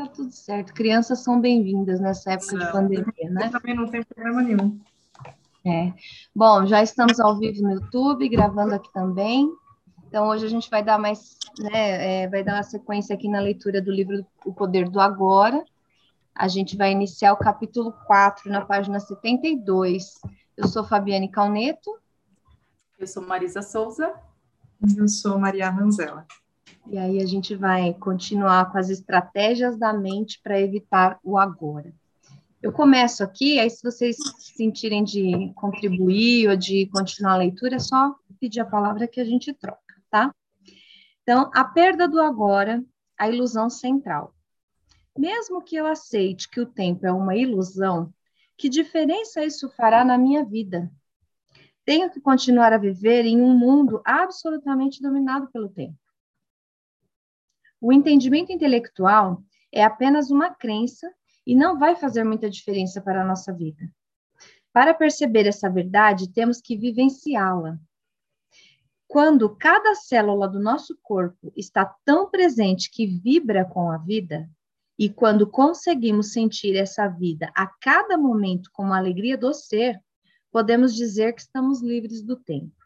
Tá tudo certo. Crianças são bem-vindas nessa época de pandemia, né? Eu também não tem problema nenhum. É. Bom, já estamos ao vivo no YouTube, gravando aqui também. Então, hoje a gente vai dar mais, né, é, vai dar uma sequência aqui na leitura do livro O Poder do Agora. A gente vai iniciar o capítulo 4, na página 72. Eu sou Fabiane Calneto. Eu sou Marisa Souza. Eu sou Maria Manzella. E aí a gente vai continuar com as estratégias da mente para evitar o agora. Eu começo aqui, aí se vocês sentirem de contribuir ou de continuar a leitura, é só pedir a palavra que a gente troca tá? Então, a perda do agora, a ilusão central. Mesmo que eu aceite que o tempo é uma ilusão, que diferença isso fará na minha vida? Tenho que continuar a viver em um mundo absolutamente dominado pelo tempo. O entendimento intelectual é apenas uma crença e não vai fazer muita diferença para a nossa vida. Para perceber essa verdade, temos que vivenciá-la. Quando cada célula do nosso corpo está tão presente que vibra com a vida, e quando conseguimos sentir essa vida a cada momento como a alegria do ser, podemos dizer que estamos livres do tempo.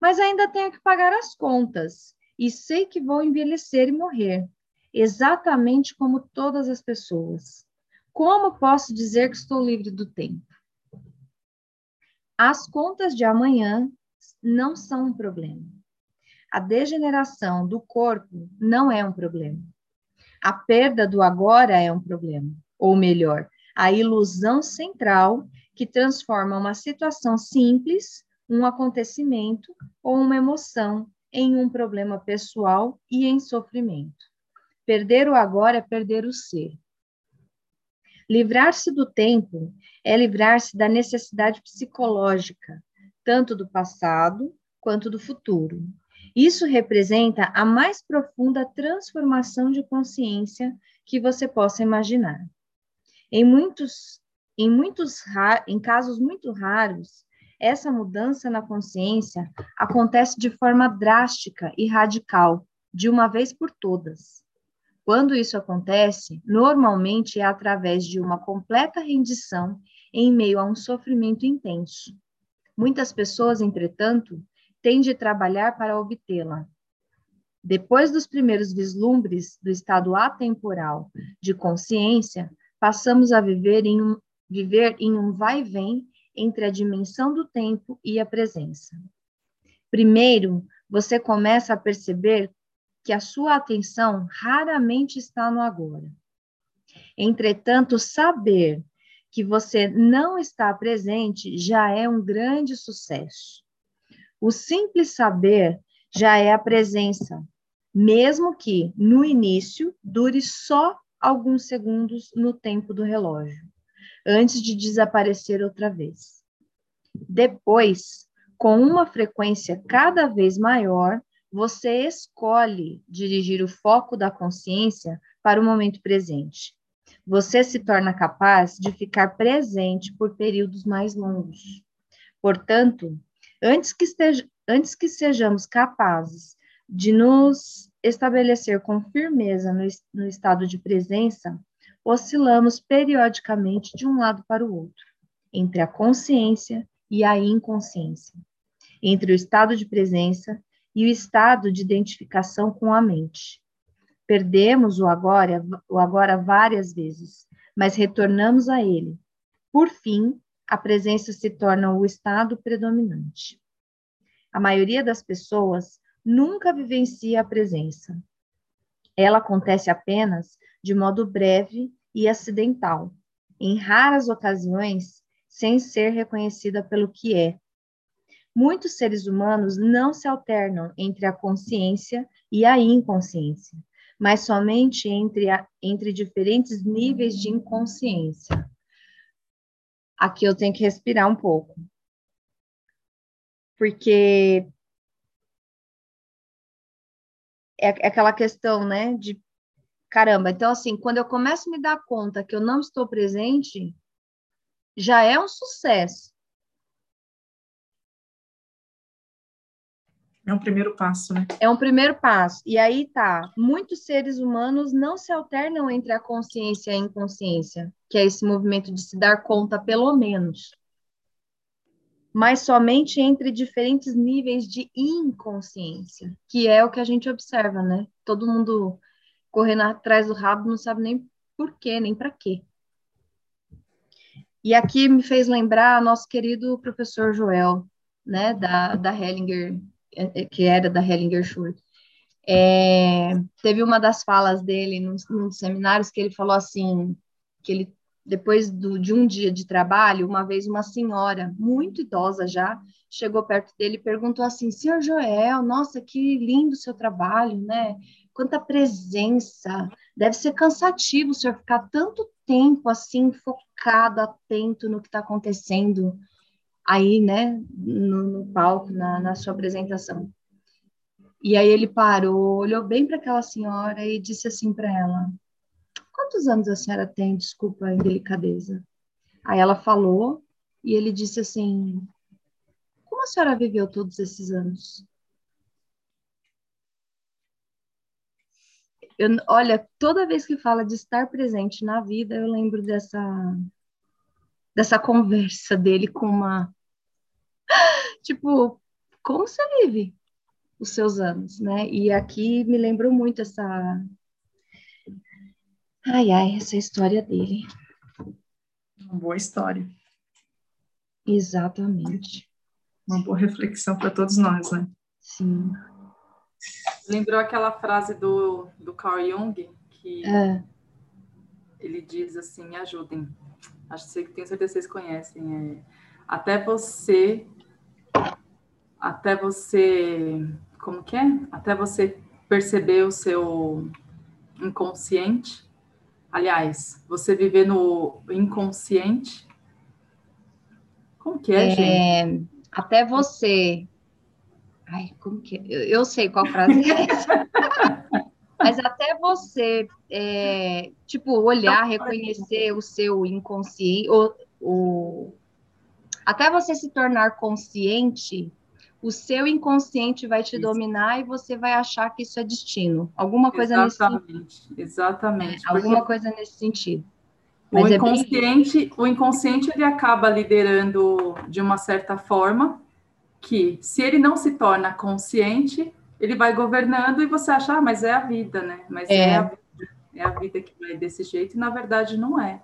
Mas ainda tenho que pagar as contas e sei que vou envelhecer e morrer, exatamente como todas as pessoas. Como posso dizer que estou livre do tempo? As contas de amanhã não são um problema. A degeneração do corpo não é um problema. A perda do agora é um problema. Ou melhor, a ilusão central que transforma uma situação simples, um acontecimento ou uma emoção em um problema pessoal e em sofrimento. Perder o agora é perder o ser. Livrar-se do tempo é livrar-se da necessidade psicológica tanto do passado quanto do futuro. Isso representa a mais profunda transformação de consciência que você possa imaginar. Em muitos, em muitos em casos muito raros, essa mudança na consciência acontece de forma drástica e radical, de uma vez por todas. Quando isso acontece, normalmente é através de uma completa rendição em meio a um sofrimento intenso. Muitas pessoas, entretanto, têm de trabalhar para obtê-la. Depois dos primeiros vislumbres do estado atemporal de consciência, passamos a viver em um, viver em um vai-vem entre a dimensão do tempo e a presença. Primeiro, você começa a perceber que a sua atenção raramente está no agora. Entretanto, saber que você não está presente já é um grande sucesso. O simples saber já é a presença, mesmo que no início dure só alguns segundos no tempo do relógio, antes de desaparecer outra vez. Depois, com uma frequência cada vez maior, você escolhe dirigir o foco da consciência para o momento presente você se torna capaz de ficar presente por períodos mais longos. Portanto, antes que, esteja, antes que sejamos capazes de nos estabelecer com firmeza no, no estado de presença, oscilamos periodicamente de um lado para o outro, entre a consciência e a inconsciência, entre o estado de presença e o estado de identificação com a mente. Perdemos o agora, o agora várias vezes, mas retornamos a ele. Por fim, a presença se torna o estado predominante. A maioria das pessoas nunca vivencia a presença. Ela acontece apenas de modo breve e acidental, em raras ocasiões, sem ser reconhecida pelo que é. Muitos seres humanos não se alternam entre a consciência e a inconsciência mas somente entre, a, entre diferentes níveis de inconsciência. Aqui eu tenho que respirar um pouco. Porque é, é aquela questão, né, de caramba. Então, assim, quando eu começo a me dar conta que eu não estou presente, já é um sucesso. É um primeiro passo, né? É um primeiro passo. E aí tá, muitos seres humanos não se alternam entre a consciência e a inconsciência, que é esse movimento de se dar conta, pelo menos. Mas somente entre diferentes níveis de inconsciência, que é o que a gente observa, né? Todo mundo correndo atrás do rabo não sabe nem por quê, nem para quê. E aqui me fez lembrar nosso querido professor Joel, né, da, da Hellinger é, que era da Hellinger Schultz, é, teve uma das falas dele num, num seminários que ele falou assim, que ele depois do, de um dia de trabalho, uma vez uma senhora, muito idosa já, chegou perto dele e perguntou assim, senhor Joel, nossa, que lindo seu trabalho, né? Quanta presença, deve ser cansativo o senhor ficar tanto tempo assim, focado, atento no que está acontecendo aí, né, no, no palco, na, na sua apresentação. E aí ele parou, olhou bem para aquela senhora e disse assim para ela: Quantos anos a senhora tem? Desculpa a indelicadeza. Aí ela falou e ele disse assim: Como a senhora viveu todos esses anos? Eu, olha, toda vez que fala de estar presente na vida, eu lembro dessa dessa conversa dele com uma tipo, como você vive os seus anos, né? E aqui me lembrou muito essa. Ai, ai, essa história dele. Uma boa história. Exatamente. Uma boa reflexão para todos nós, né? Sim. Lembrou aquela frase do, do Carl Jung, que é. ele diz assim: me ajudem. Acho que tenho certeza que vocês conhecem. É, até você até você, como que é? Até você perceber o seu inconsciente. Aliás, você viver no inconsciente. Como que é, é gente? Até você. Ai, como que é? Eu, eu sei qual frase é essa. Mas até você, é, tipo, olhar, reconhecer o seu inconsciente, o, o, até você se tornar consciente o seu inconsciente vai te isso. dominar e você vai achar que isso é destino. Alguma coisa exatamente, nesse sentido. Exatamente. É, alguma coisa nesse sentido. Mas o é inconsciente, bem... o inconsciente ele acaba liderando de uma certa forma que, se ele não se torna consciente, ele vai governando e você acha, ah, mas é a vida, né? Mas é, é a vida, é a vida que vai desse jeito, e na verdade não é.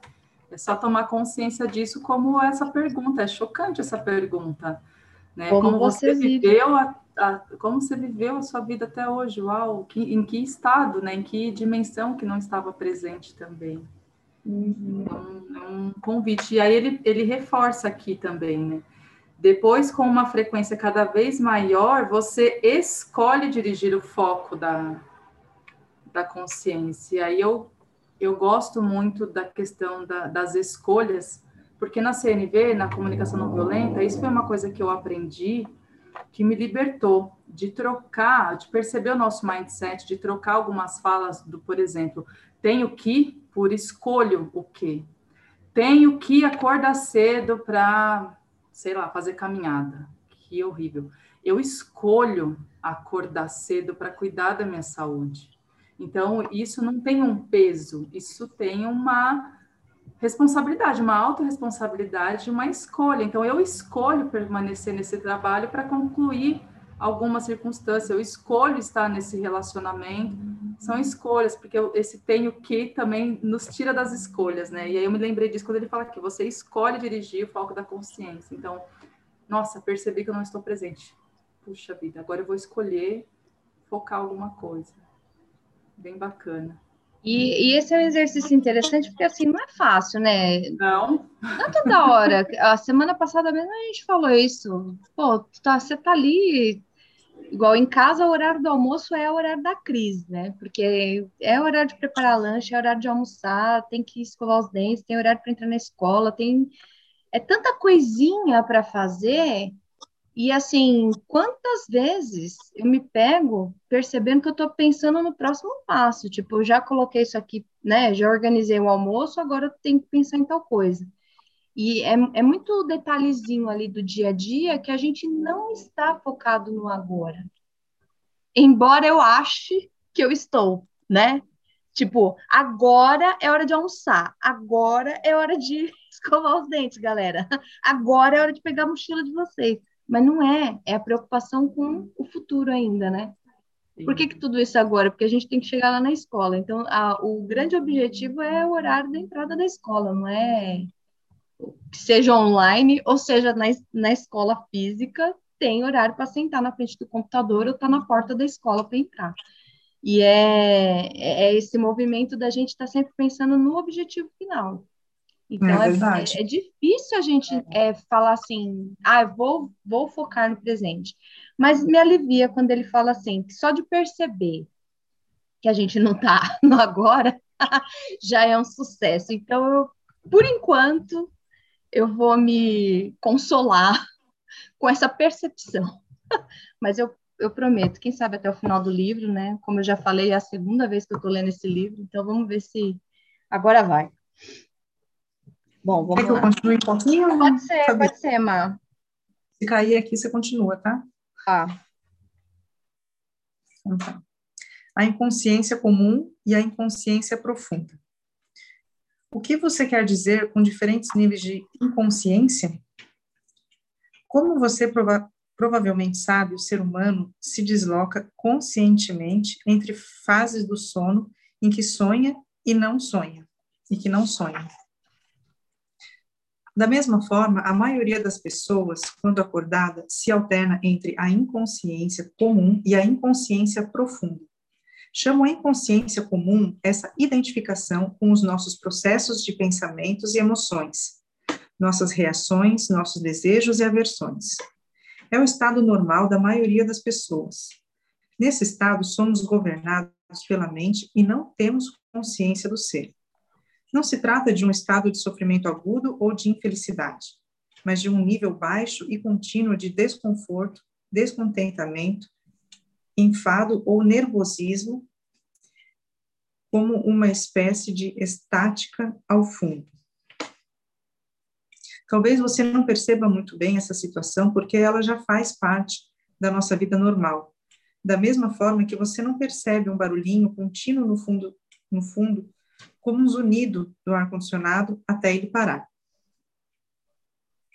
É só tomar consciência disso como essa pergunta. É chocante essa pergunta. Né? Como, como você, você viveu a, a, como você viveu a sua vida até hoje? Uau, que, em que estado, né? Em que dimensão que não estava presente também? Uhum. Então, é um convite. E aí ele, ele reforça aqui também, né? Depois, com uma frequência cada vez maior, você escolhe dirigir o foco da, da consciência. E aí eu, eu gosto muito da questão da, das escolhas, porque na CNV, na comunicação não violenta, isso foi uma coisa que eu aprendi que me libertou de trocar, de perceber o nosso mindset, de trocar algumas falas do, por exemplo, tenho que por escolho o que. Tenho que acordar cedo para, sei lá, fazer caminhada. Que horrível. Eu escolho acordar cedo para cuidar da minha saúde. Então, isso não tem um peso, isso tem uma responsabilidade, uma autorresponsabilidade, uma escolha. Então, eu escolho permanecer nesse trabalho para concluir alguma circunstância, eu escolho estar nesse relacionamento. São escolhas, porque esse tenho que também nos tira das escolhas, né? E aí eu me lembrei disso quando ele fala que você escolhe dirigir o foco da consciência. Então, nossa, percebi que eu não estou presente. Puxa vida, agora eu vou escolher focar alguma coisa. Bem bacana. E, e, esse é um exercício interessante, porque assim, não é fácil, né? Não. Não é toda hora. A semana passada mesmo a gente falou isso. Pô, tá, você tá ali, igual em casa, o horário do almoço é o horário da crise, né? Porque é horário de preparar lanche, é horário de almoçar, tem que escovar os dentes, tem horário para entrar na escola, tem. É tanta coisinha para fazer e assim, quantas vezes eu me pego percebendo que eu estou pensando no próximo passo? Tipo, eu já coloquei isso aqui, né? Já organizei o almoço, agora eu tenho que pensar em tal coisa. E é, é muito detalhezinho ali do dia a dia que a gente não está focado no agora. embora eu ache que eu estou, né? Tipo, agora é hora de almoçar, agora é hora de escovar os dentes, galera. Agora é hora de pegar a mochila de vocês. Mas não é, é a preocupação com o futuro ainda, né? Por que, que tudo isso agora? Porque a gente tem que chegar lá na escola. Então, a, o grande objetivo é o horário da entrada da escola, não é seja online ou seja na, na escola física, tem horário para sentar na frente do computador ou estar tá na porta da escola para entrar. E é, é, é esse movimento da gente estar tá sempre pensando no objetivo final. Então, é, é, é, difícil a gente é, falar assim, ah, vou, vou focar no presente. Mas me alivia quando ele fala assim, que só de perceber que a gente não está no agora, já é um sucesso. Então, eu, por enquanto, eu vou me consolar com essa percepção. Mas eu, eu prometo, quem sabe até o final do livro, né? Como eu já falei, é a segunda vez que eu estou lendo esse livro, então vamos ver se agora vai. Bom, vamos Quer que lá. eu continue um pouquinho? Pode ser, pode ser, Má. Se cair aqui, você continua, tá? Tá. Então, tá. A inconsciência comum e a inconsciência profunda. O que você quer dizer com diferentes níveis de inconsciência? Como você prova provavelmente sabe, o ser humano se desloca conscientemente entre fases do sono em que sonha e não sonha, e que não sonha. Da mesma forma, a maioria das pessoas, quando acordada, se alterna entre a inconsciência comum e a inconsciência profunda. Chamo a inconsciência comum essa identificação com os nossos processos de pensamentos e emoções, nossas reações, nossos desejos e aversões. É o estado normal da maioria das pessoas. Nesse estado, somos governados pela mente e não temos consciência do ser. Não se trata de um estado de sofrimento agudo ou de infelicidade, mas de um nível baixo e contínuo de desconforto, descontentamento, enfado ou nervosismo, como uma espécie de estática ao fundo. Talvez você não perceba muito bem essa situação, porque ela já faz parte da nossa vida normal. Da mesma forma que você não percebe um barulhinho contínuo no fundo, no fundo como um zunido do ar-condicionado até ele parar.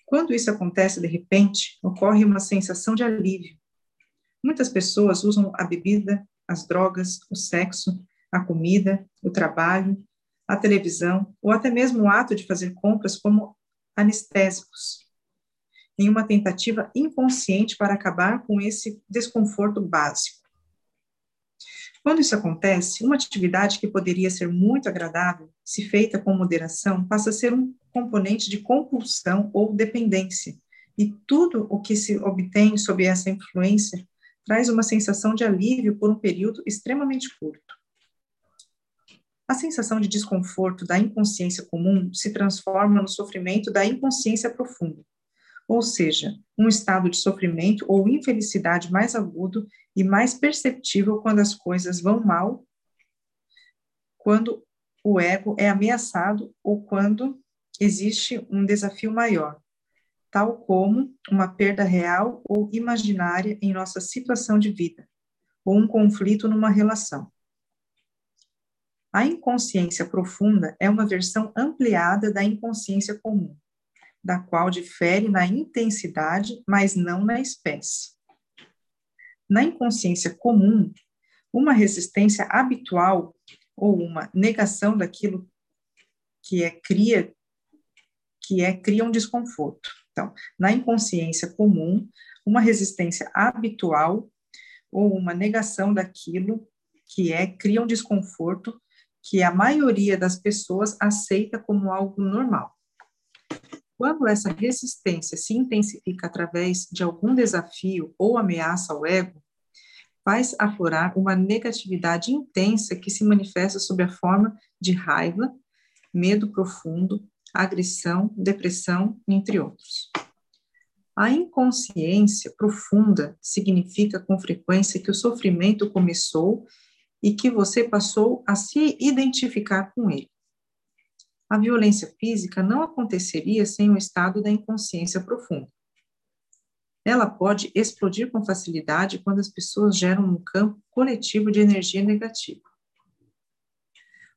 Quando isso acontece de repente, ocorre uma sensação de alívio. Muitas pessoas usam a bebida, as drogas, o sexo, a comida, o trabalho, a televisão ou até mesmo o ato de fazer compras como anestésicos, em uma tentativa inconsciente para acabar com esse desconforto básico. Quando isso acontece, uma atividade que poderia ser muito agradável, se feita com moderação, passa a ser um componente de compulsão ou dependência. E tudo o que se obtém sob essa influência traz uma sensação de alívio por um período extremamente curto. A sensação de desconforto da inconsciência comum se transforma no sofrimento da inconsciência profunda, ou seja, um estado de sofrimento ou infelicidade mais agudo e mais perceptível quando as coisas vão mal, quando o ego é ameaçado ou quando existe um desafio maior, tal como uma perda real ou imaginária em nossa situação de vida, ou um conflito numa relação. A inconsciência profunda é uma versão ampliada da inconsciência comum da qual difere na intensidade, mas não na espécie. Na inconsciência comum, uma resistência habitual ou uma negação daquilo que é cria que é cria um desconforto. Então, na inconsciência comum, uma resistência habitual ou uma negação daquilo que é cria um desconforto que a maioria das pessoas aceita como algo normal. Quando essa resistência se intensifica através de algum desafio ou ameaça ao ego, faz aflorar uma negatividade intensa que se manifesta sob a forma de raiva, medo profundo, agressão, depressão, entre outros. A inconsciência profunda significa com frequência que o sofrimento começou e que você passou a se identificar com ele. A violência física não aconteceria sem o estado da inconsciência profunda. Ela pode explodir com facilidade quando as pessoas geram um campo coletivo de energia negativa.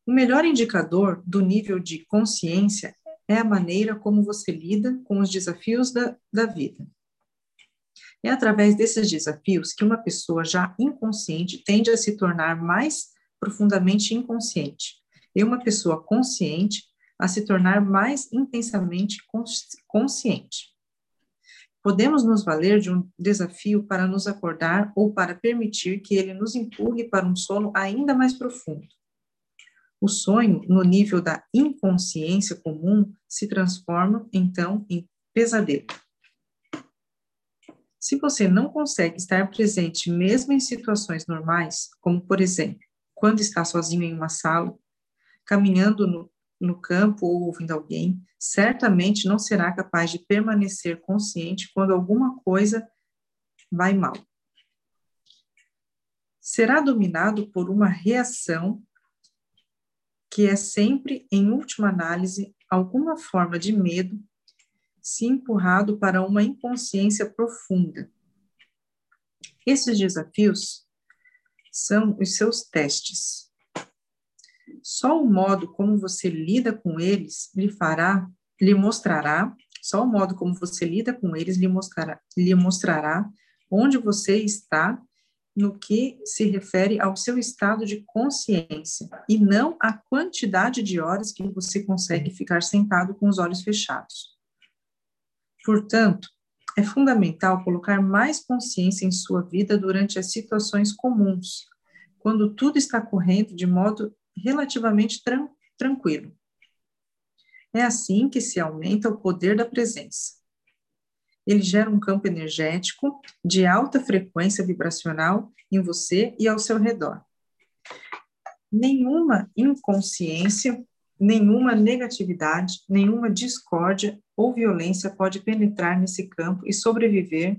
O melhor indicador do nível de consciência é a maneira como você lida com os desafios da, da vida. É através desses desafios que uma pessoa já inconsciente tende a se tornar mais profundamente inconsciente, e uma pessoa consciente a se tornar mais intensamente consciente. Podemos nos valer de um desafio para nos acordar ou para permitir que ele nos empurre para um sono ainda mais profundo. O sonho, no nível da inconsciência comum, se transforma, então, em pesadelo. Se você não consegue estar presente mesmo em situações normais, como, por exemplo, quando está sozinho em uma sala, caminhando no, no campo ou ouvindo alguém, certamente não será capaz de permanecer consciente quando alguma coisa vai mal. Será dominado por uma reação que é sempre, em última análise, alguma forma de medo, se empurrado para uma inconsciência profunda. Esses desafios são os seus testes. Só o modo como você lida com eles lhe fará, lhe mostrará, só o modo como você lida com eles lhe mostrará, lhe mostrará onde você está no que se refere ao seu estado de consciência e não à quantidade de horas que você consegue ficar sentado com os olhos fechados. Portanto, é fundamental colocar mais consciência em sua vida durante as situações comuns, quando tudo está correndo de modo relativamente tran tranquilo. É assim que se aumenta o poder da presença. Ele gera um campo energético de alta frequência vibracional em você e ao seu redor. Nenhuma inconsciência, nenhuma negatividade, nenhuma discórdia ou violência pode penetrar nesse campo e sobreviver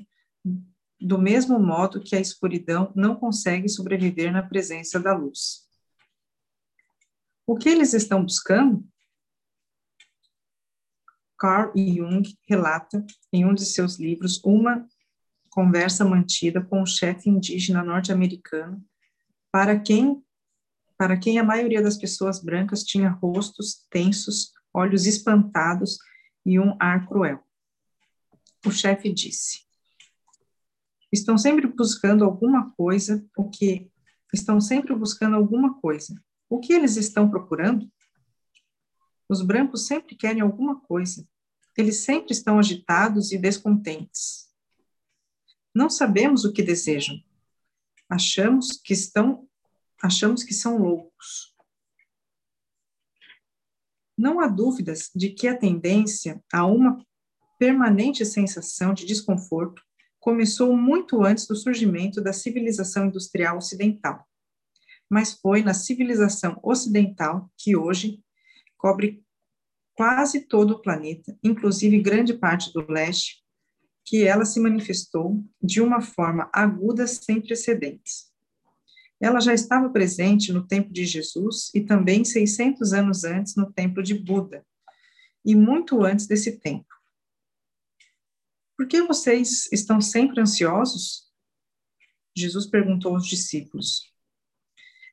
do mesmo modo que a escuridão não consegue sobreviver na presença da luz. O que eles estão buscando? Carl Jung relata em um de seus livros uma conversa mantida com um chefe indígena norte-americano para quem para quem a maioria das pessoas brancas tinha rostos tensos, olhos espantados e um ar cruel. O chefe disse: Estão sempre buscando alguma coisa, o que estão sempre buscando alguma coisa. O que eles estão procurando? Os brancos sempre querem alguma coisa. Eles sempre estão agitados e descontentes. Não sabemos o que desejam. Achamos que estão achamos que são loucos. Não há dúvidas de que a tendência a uma permanente sensação de desconforto começou muito antes do surgimento da civilização industrial ocidental mas foi na civilização ocidental que hoje cobre quase todo o planeta, inclusive grande parte do leste, que ela se manifestou de uma forma aguda sem precedentes. Ela já estava presente no tempo de Jesus e também 600 anos antes no templo de Buda, e muito antes desse tempo. Por que vocês estão sempre ansiosos? Jesus perguntou aos discípulos.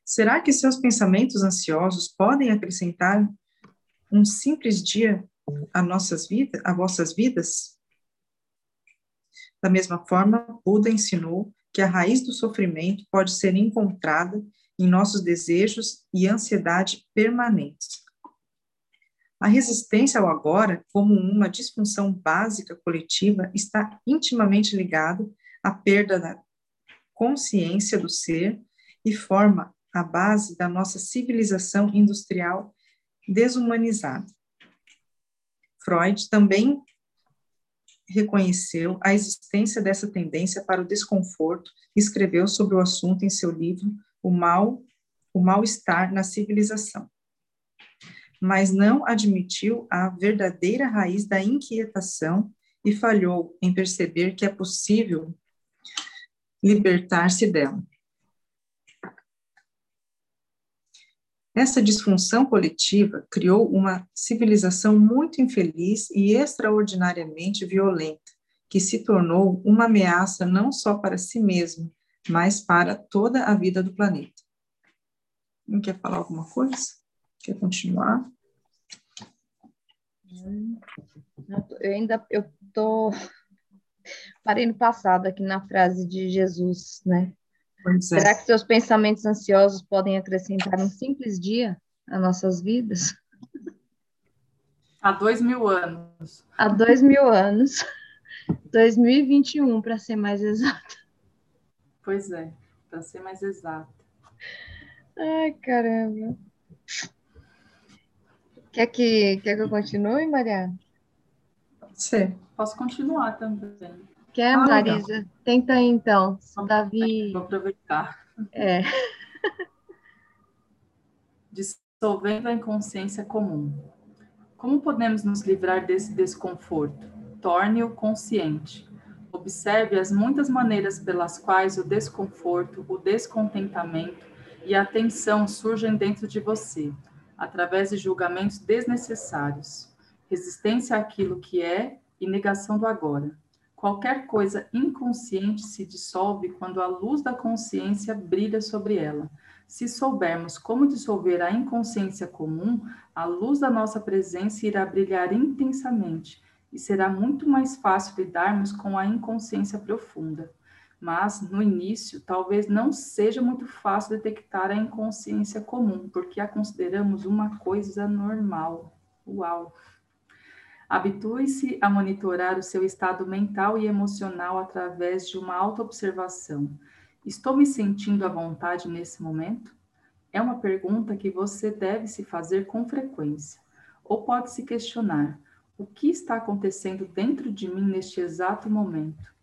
Será que seus pensamentos ansiosos podem acrescentar um simples dia a nossas vidas, a vossas vidas? Da mesma forma, Buda ensinou que a raiz do sofrimento pode ser encontrada em nossos desejos e ansiedade permanentes. A resistência ao agora, como uma disfunção básica coletiva, está intimamente ligada à perda da consciência do ser e forma a base da nossa civilização industrial desumanizada. Freud também reconheceu a existência dessa tendência para o desconforto e escreveu sobre o assunto em seu livro O Mal, o Mal-Estar na Civilização. Mas não admitiu a verdadeira raiz da inquietação e falhou em perceber que é possível libertar-se dela. Essa disfunção coletiva criou uma civilização muito infeliz e extraordinariamente violenta, que se tornou uma ameaça não só para si mesmo, mas para toda a vida do planeta. Não quer falar alguma coisa? Quer continuar? Eu ainda eu tô parei no passado aqui na frase de Jesus, né? É. Será que seus pensamentos ansiosos podem acrescentar um simples dia às nossas vidas? Há dois mil anos. Há dois mil anos. 2021, para ser mais exato. Pois é, para ser mais exato. Ai, caramba. Quer que, quer que eu continue, Maria? Ser. Posso continuar também. Quer, ah, Marisa? Legal. Tenta aí, então. Vou, Davi. Vou aproveitar. É. Dissolvendo a inconsciência comum. Como podemos nos livrar desse desconforto? Torne-o consciente. Observe as muitas maneiras pelas quais o desconforto, o descontentamento e a tensão surgem dentro de você, através de julgamentos desnecessários, resistência àquilo que é e negação do agora. Qualquer coisa inconsciente se dissolve quando a luz da consciência brilha sobre ela. Se soubermos como dissolver a inconsciência comum, a luz da nossa presença irá brilhar intensamente e será muito mais fácil lidarmos com a inconsciência profunda. Mas, no início, talvez não seja muito fácil detectar a inconsciência comum, porque a consideramos uma coisa normal. Uau! Habitue-se a monitorar o seu estado mental e emocional através de uma autoobservação. Estou me sentindo à vontade nesse momento? É uma pergunta que você deve se fazer com frequência. Ou pode se questionar: o que está acontecendo dentro de mim neste exato momento?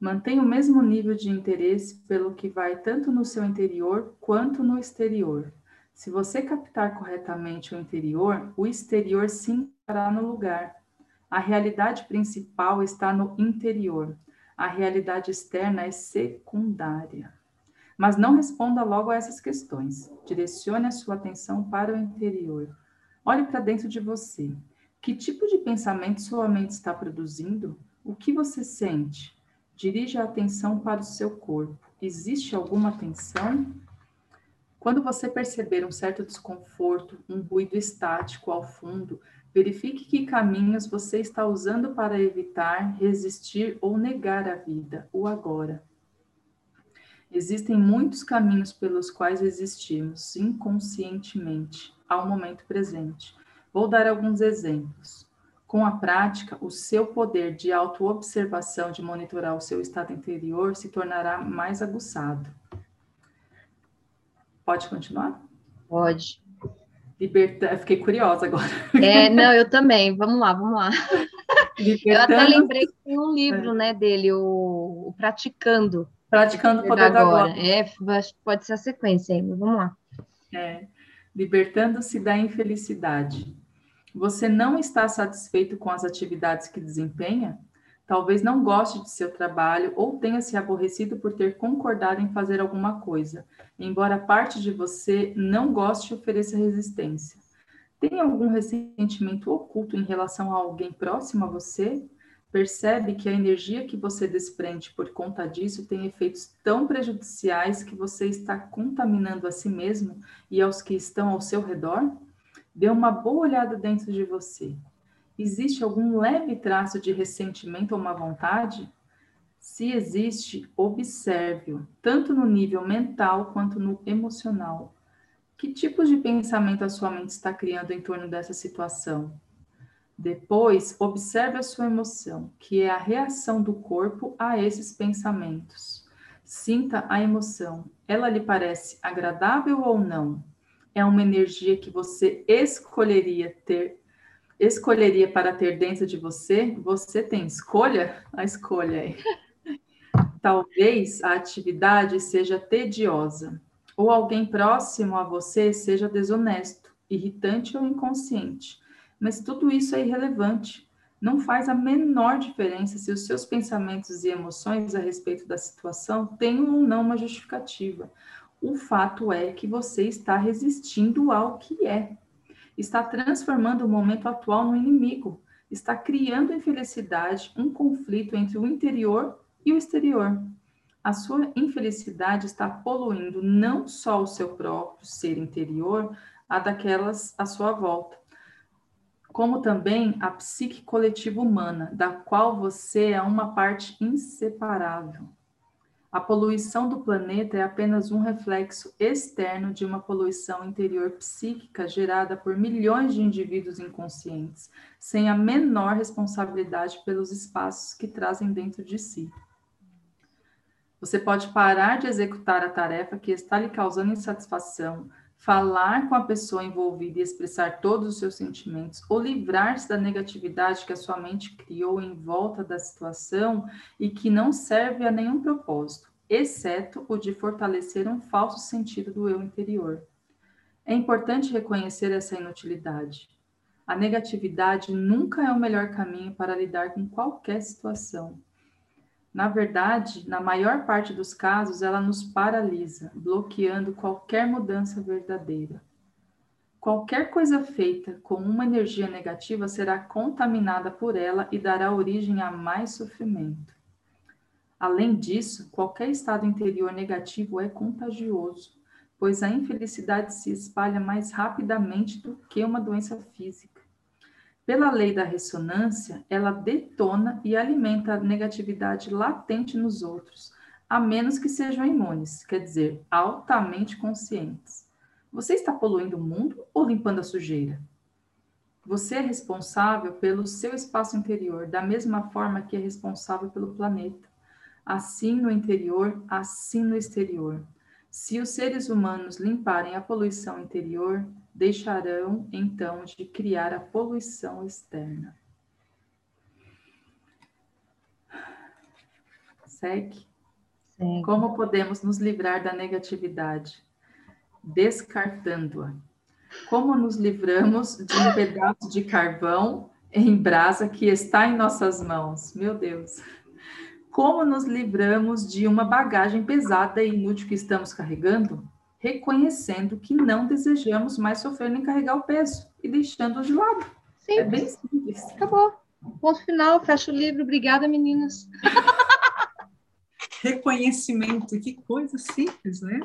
Mantenha o mesmo nível de interesse pelo que vai tanto no seu interior quanto no exterior. Se você captar corretamente o interior, o exterior se entrará no lugar. A realidade principal está no interior. A realidade externa é secundária. Mas não responda logo a essas questões. Direcione a sua atenção para o interior. Olhe para dentro de você. Que tipo de pensamento sua mente está produzindo? O que você sente? Dirija a atenção para o seu corpo. Existe alguma tensão? Quando você perceber um certo desconforto, um ruído estático ao fundo, verifique que caminhos você está usando para evitar, resistir ou negar a vida, o agora. Existem muitos caminhos pelos quais existimos inconscientemente ao momento presente. Vou dar alguns exemplos. Com a prática, o seu poder de autoobservação, de monitorar o seu estado interior, se tornará mais aguçado. Pode continuar? Pode. Liberta... Fiquei curiosa agora. É, não, eu também. Vamos lá, vamos lá. Libertando... Eu até lembrei que tem um livro, é. né, dele, o, o Praticando. Praticando o Poder da Agora. agora. É, pode ser a sequência aí, mas vamos lá. É. Libertando-se da infelicidade. Você não está satisfeito com as atividades que desempenha? Talvez não goste de seu trabalho ou tenha se aborrecido por ter concordado em fazer alguma coisa, embora parte de você não goste e ofereça resistência. Tem algum ressentimento oculto em relação a alguém próximo a você? Percebe que a energia que você desprende por conta disso tem efeitos tão prejudiciais que você está contaminando a si mesmo e aos que estão ao seu redor? Dê uma boa olhada dentro de você existe algum leve traço de ressentimento ou má vontade? Se existe, observe-o, tanto no nível mental quanto no emocional. Que tipos de pensamento a sua mente está criando em torno dessa situação? Depois, observe a sua emoção, que é a reação do corpo a esses pensamentos. Sinta a emoção. Ela lhe parece agradável ou não? É uma energia que você escolheria ter escolheria para ter dentro de você, você tem escolha? A escolha é. Talvez a atividade seja tediosa, ou alguém próximo a você seja desonesto, irritante ou inconsciente. Mas tudo isso é irrelevante. Não faz a menor diferença se os seus pensamentos e emoções a respeito da situação têm ou não uma justificativa. O fato é que você está resistindo ao que é está transformando o momento atual no inimigo. está criando infelicidade, um conflito entre o interior e o exterior. A sua infelicidade está poluindo não só o seu próprio ser interior, a daquelas à sua volta, como também a psique coletiva humana, da qual você é uma parte inseparável. A poluição do planeta é apenas um reflexo externo de uma poluição interior psíquica gerada por milhões de indivíduos inconscientes, sem a menor responsabilidade pelos espaços que trazem dentro de si. Você pode parar de executar a tarefa que está lhe causando insatisfação, falar com a pessoa envolvida e expressar todos os seus sentimentos, ou livrar-se da negatividade que a sua mente criou em volta da situação e que não serve a nenhum propósito, exceto o de fortalecer um falso sentido do eu interior. É importante reconhecer essa inutilidade. A negatividade nunca é o melhor caminho para lidar com qualquer situação. Na verdade, na maior parte dos casos, ela nos paralisa, bloqueando qualquer mudança verdadeira. Qualquer coisa feita com uma energia negativa será contaminada por ela e dará origem a mais sofrimento. Além disso, qualquer estado interior negativo é contagioso, pois a infelicidade se espalha mais rapidamente do que uma doença física. Pela lei da ressonância, ela detona e alimenta a negatividade latente nos outros, a menos que sejam imunes, quer dizer, altamente conscientes. Você está poluindo o mundo ou limpando a sujeira? Você é responsável pelo seu espaço interior, da mesma forma que é responsável pelo planeta. Assim no interior, assim no exterior. Se os seres humanos limparem a poluição interior, deixarão então de criar a poluição externa. Segue. Segue. Como podemos nos livrar da negatividade? Descartando-a. Como nos livramos de um pedaço de carvão em brasa que está em nossas mãos? Meu Deus. Como nos livramos de uma bagagem pesada e inútil que estamos carregando? Reconhecendo que não desejamos mais sofrer nem carregar o peso e deixando de lado. Simples. É bem simples. Acabou. Ponto final, fecha o livro. Obrigada, meninas. Reconhecimento, que coisa simples, né?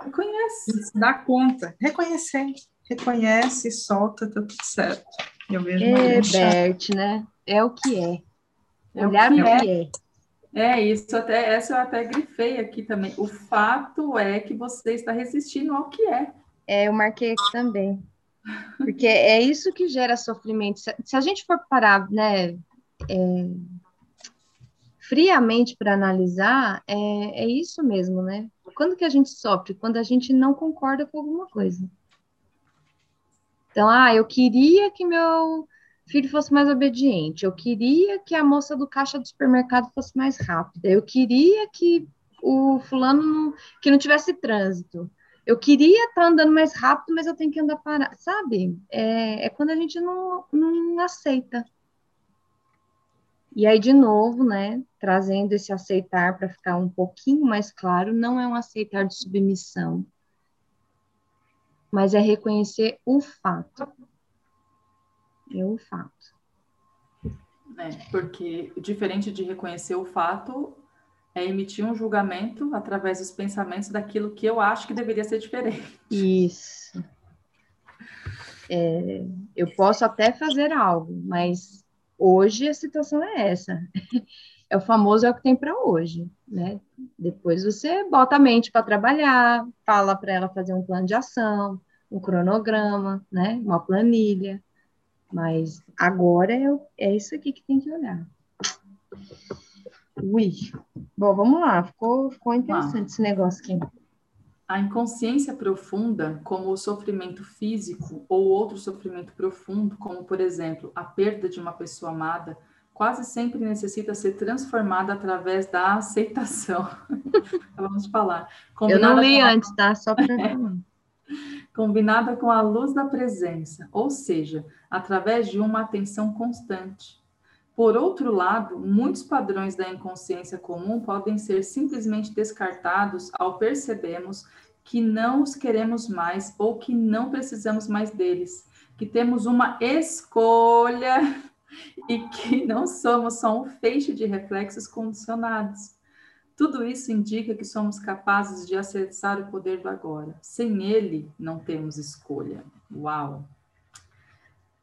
Reconhece. Dá conta. Reconhecer. Reconhece, solta, tá tudo certo. Eu vejo é, Bert, né? É o que é. é Olhar o que, o que é. É. Isso até, essa eu até grifei aqui também. O fato é que você está resistindo ao que é. É, eu marquei aqui também. Porque é isso que gera sofrimento. Se a gente for parar, né, é, friamente para analisar, é, é isso mesmo, né? Quando que a gente sofre? Quando a gente não concorda com alguma coisa. Então, ah, eu queria que meu filho fosse mais obediente. Eu queria que a moça do caixa do supermercado fosse mais rápida. Eu queria que o fulano não, que não tivesse trânsito. Eu queria estar tá andando mais rápido, mas eu tenho que andar parado. Sabe? É, é quando a gente não, não aceita. E aí, de novo, né, trazendo esse aceitar para ficar um pouquinho mais claro, não é um aceitar de submissão, mas é reconhecer o fato é o fato. É, porque diferente de reconhecer o fato, é emitir um julgamento através dos pensamentos daquilo que eu acho que deveria ser diferente. Isso. É, eu posso até fazer algo, mas hoje a situação é essa. É o famoso é o que tem para hoje, né? Depois você bota a mente para trabalhar, fala para ela fazer um plano de ação, um cronograma, né? Uma planilha. Mas agora é, é isso aqui que tem que olhar. Ui. Bom, vamos lá. Ficou, ficou interessante esse negócio aqui. A inconsciência profunda, como o sofrimento físico ou outro sofrimento profundo, como, por exemplo, a perda de uma pessoa amada, quase sempre necessita ser transformada através da aceitação. Vamos falar. Eu não li antes, tá? Só para. combinada com a luz da presença, ou seja, através de uma atenção constante. Por outro lado, muitos padrões da inconsciência comum podem ser simplesmente descartados ao percebermos que não os queremos mais ou que não precisamos mais deles, que temos uma escolha e que não somos só um feixe de reflexos condicionados. Tudo isso indica que somos capazes de acessar o poder do agora. Sem ele, não temos escolha. Uau!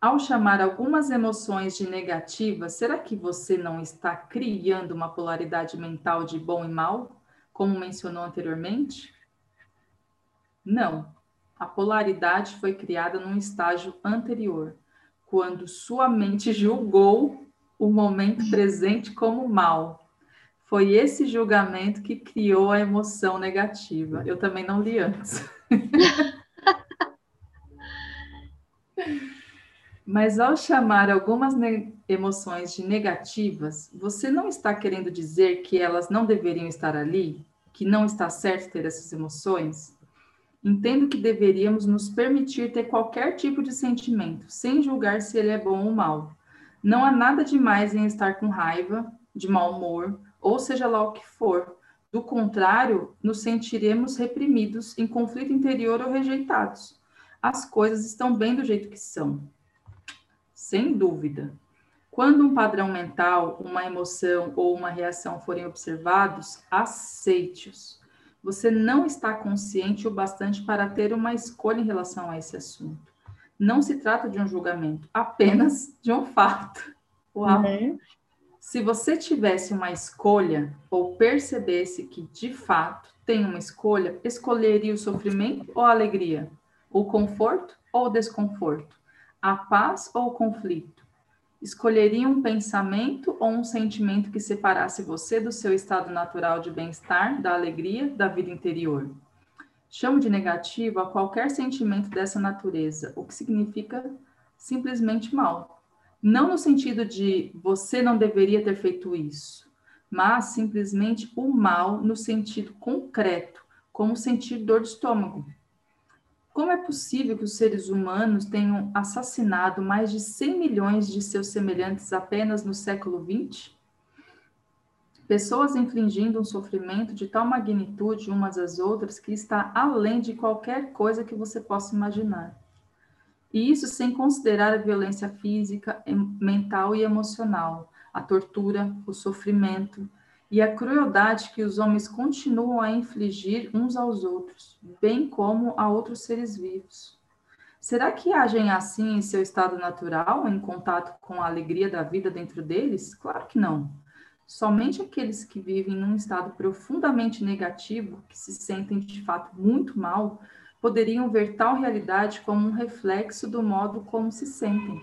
Ao chamar algumas emoções de negativas, será que você não está criando uma polaridade mental de bom e mal, como mencionou anteriormente? Não. A polaridade foi criada num estágio anterior, quando sua mente julgou o momento presente como mal. Foi esse julgamento que criou a emoção negativa. Eu também não li antes. Mas ao chamar algumas emoções de negativas, você não está querendo dizer que elas não deveriam estar ali? Que não está certo ter essas emoções? Entendo que deveríamos nos permitir ter qualquer tipo de sentimento, sem julgar se ele é bom ou mal. Não há nada demais em estar com raiva, de mau humor, ou seja lá o que for. Do contrário, nos sentiremos reprimidos, em conflito interior ou rejeitados. As coisas estão bem do jeito que são. Sem dúvida. Quando um padrão mental, uma emoção ou uma reação forem observados, aceite-os você não está consciente o bastante para ter uma escolha em relação a esse assunto. Não se trata de um julgamento, apenas de um fato. Uau! Uhum. Se você tivesse uma escolha ou percebesse que de fato tem uma escolha, escolheria o sofrimento ou a alegria? O conforto ou o desconforto? A paz ou o conflito? Escolheria um pensamento ou um sentimento que separasse você do seu estado natural de bem-estar, da alegria, da vida interior? Chamo de negativo a qualquer sentimento dessa natureza, o que significa simplesmente mal. Não no sentido de você não deveria ter feito isso, mas simplesmente o mal no sentido concreto, como sentir dor de estômago, como é possível que os seres humanos tenham assassinado mais de 100 milhões de seus semelhantes apenas no século XX? Pessoas infligindo um sofrimento de tal magnitude umas às outras que está além de qualquer coisa que você possa imaginar. E isso sem considerar a violência física, mental e emocional, a tortura, o sofrimento, e a crueldade que os homens continuam a infligir uns aos outros, bem como a outros seres vivos. Será que agem assim em seu estado natural, em contato com a alegria da vida dentro deles? Claro que não. Somente aqueles que vivem num estado profundamente negativo, que se sentem de fato muito mal, poderiam ver tal realidade como um reflexo do modo como se sentem.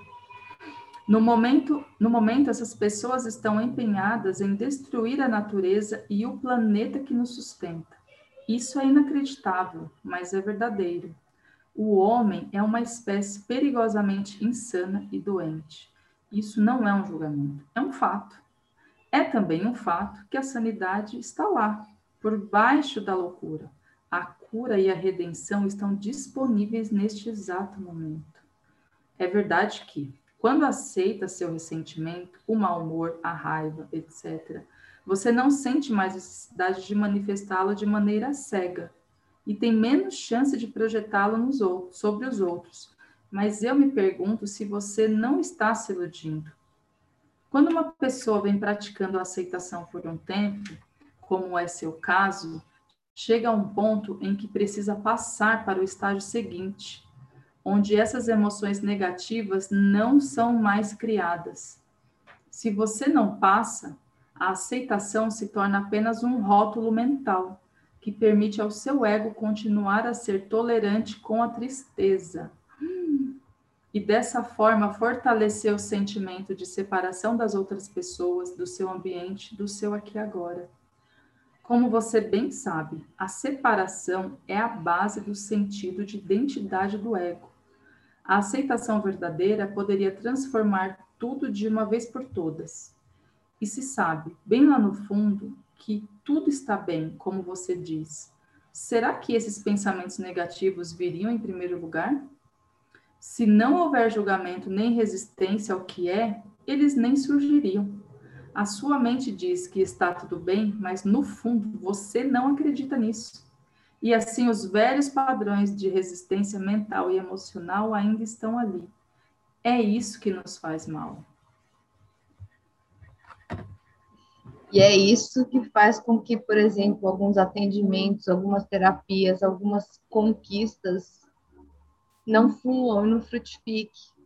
No momento, no momento, essas pessoas estão empenhadas em destruir a natureza e o planeta que nos sustenta. Isso é inacreditável, mas é verdadeiro. O homem é uma espécie perigosamente insana e doente. Isso não é um julgamento, é um fato. É também um fato que a sanidade está lá, por baixo da loucura. Cura e a redenção estão disponíveis neste exato momento. É verdade que, quando aceita seu ressentimento, o mau humor, a raiva, etc., você não sente mais necessidade de manifestá-lo de maneira cega e tem menos chance de projetá-lo sobre os outros. Mas eu me pergunto se você não está se iludindo. Quando uma pessoa vem praticando a aceitação por um tempo, como é seu caso, chega a um ponto em que precisa passar para o estágio seguinte, onde essas emoções negativas não são mais criadas. Se você não passa, a aceitação se torna apenas um rótulo mental que permite ao seu ego continuar a ser tolerante com a tristeza. E dessa forma fortalecer o sentimento de separação das outras pessoas, do seu ambiente, do seu aqui agora. Como você bem sabe, a separação é a base do sentido de identidade do ego. A aceitação verdadeira poderia transformar tudo de uma vez por todas. E se sabe, bem lá no fundo, que tudo está bem, como você diz. Será que esses pensamentos negativos viriam em primeiro lugar? Se não houver julgamento nem resistência ao que é, eles nem surgiriam. A sua mente diz que está tudo bem, mas no fundo você não acredita nisso. E assim os velhos padrões de resistência mental e emocional ainda estão ali. É isso que nos faz mal. E é isso que faz com que, por exemplo, alguns atendimentos, algumas terapias, algumas conquistas não fluam, não frutifiquem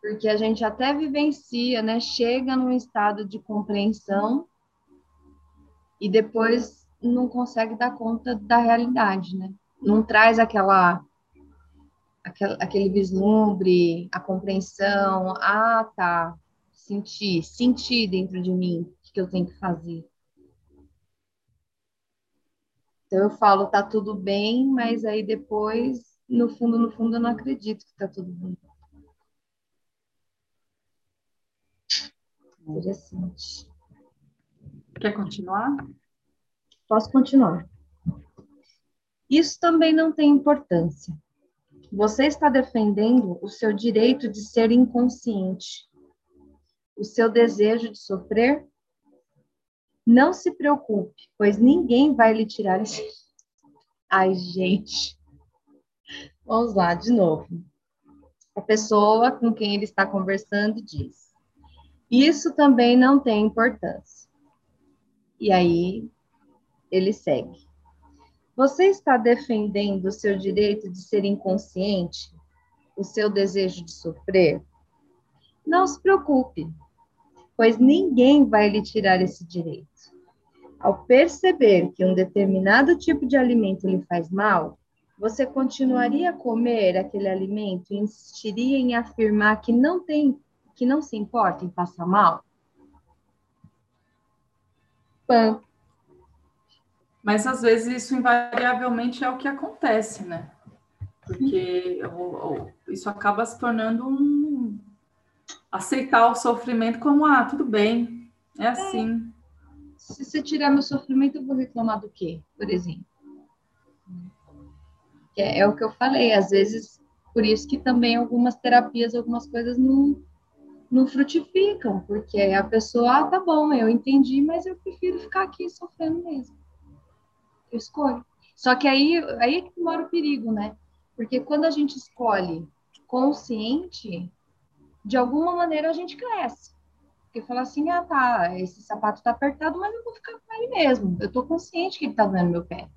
porque a gente até vivencia, né? Chega num estado de compreensão e depois não consegue dar conta da realidade, né? Não traz aquela aquele vislumbre, a compreensão, ah, tá, senti, senti dentro de mim o que eu tenho que fazer. Então eu falo, tá tudo bem, mas aí depois, no fundo, no fundo, eu não acredito que tá tudo bem. Interessante. Quer continuar? Posso continuar. Isso também não tem importância. Você está defendendo o seu direito de ser inconsciente, o seu desejo de sofrer. Não se preocupe, pois ninguém vai lhe tirar esse. Ai, gente. Vamos lá, de novo. A pessoa com quem ele está conversando diz: Isso também não tem importância. E aí ele segue. Você está defendendo o seu direito de ser inconsciente? O seu desejo de sofrer? Não se preocupe, pois ninguém vai lhe tirar esse direito. Ao perceber que um determinado tipo de alimento lhe faz mal, você continuaria a comer aquele alimento e insistiria em afirmar que não tem, que não se importa em passar mal? Pã. Mas às vezes isso invariavelmente é o que acontece, né? Porque isso acaba se tornando um aceitar o sofrimento como ah, tudo bem, é assim. É. Se você tirar meu sofrimento, eu vou reclamar do quê, por exemplo? É, é o que eu falei, às vezes, por isso que também algumas terapias, algumas coisas não, não frutificam, porque a pessoa, ah, tá bom, eu entendi, mas eu prefiro ficar aqui sofrendo mesmo eu escolho. Só que aí, aí é que mora o perigo, né? Porque quando a gente escolhe consciente, de alguma maneira a gente cresce. Porque fala assim, ah, tá, esse sapato tá apertado, mas eu vou ficar com ele mesmo. Eu tô consciente que ele tá doendo meu pé.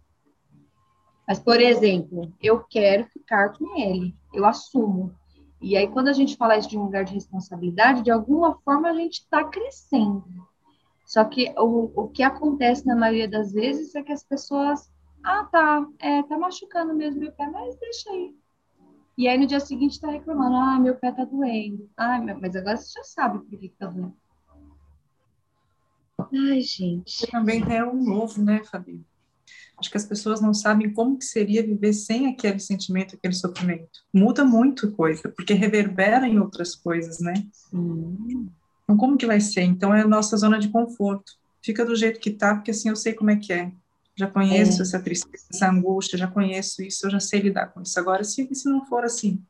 Mas, por exemplo, eu quero ficar com ele, eu assumo. E aí, quando a gente fala isso de um lugar de responsabilidade, de alguma forma a gente está crescendo. Só que o, o que acontece na maioria das vezes é que as pessoas, ah, tá, é, tá machucando mesmo meu pé, mas deixa aí. E aí no dia seguinte tá reclamando, ah, meu pé tá doendo. Ah, mas agora você já sabe por que, que tá doendo. Ai, gente. Também tem um novo, né, Fabi? Acho que as pessoas não sabem como que seria viver sem aquele sentimento, aquele sofrimento. Muda muito coisa, porque reverbera em outras coisas, né? Sim. Então, como que vai ser? Então, é a nossa zona de conforto. Fica do jeito que tá, porque assim eu sei como é que é. Já conheço é. essa tristeza, essa angústia, já conheço isso, eu já sei lidar com isso. Agora, se, se não for assim.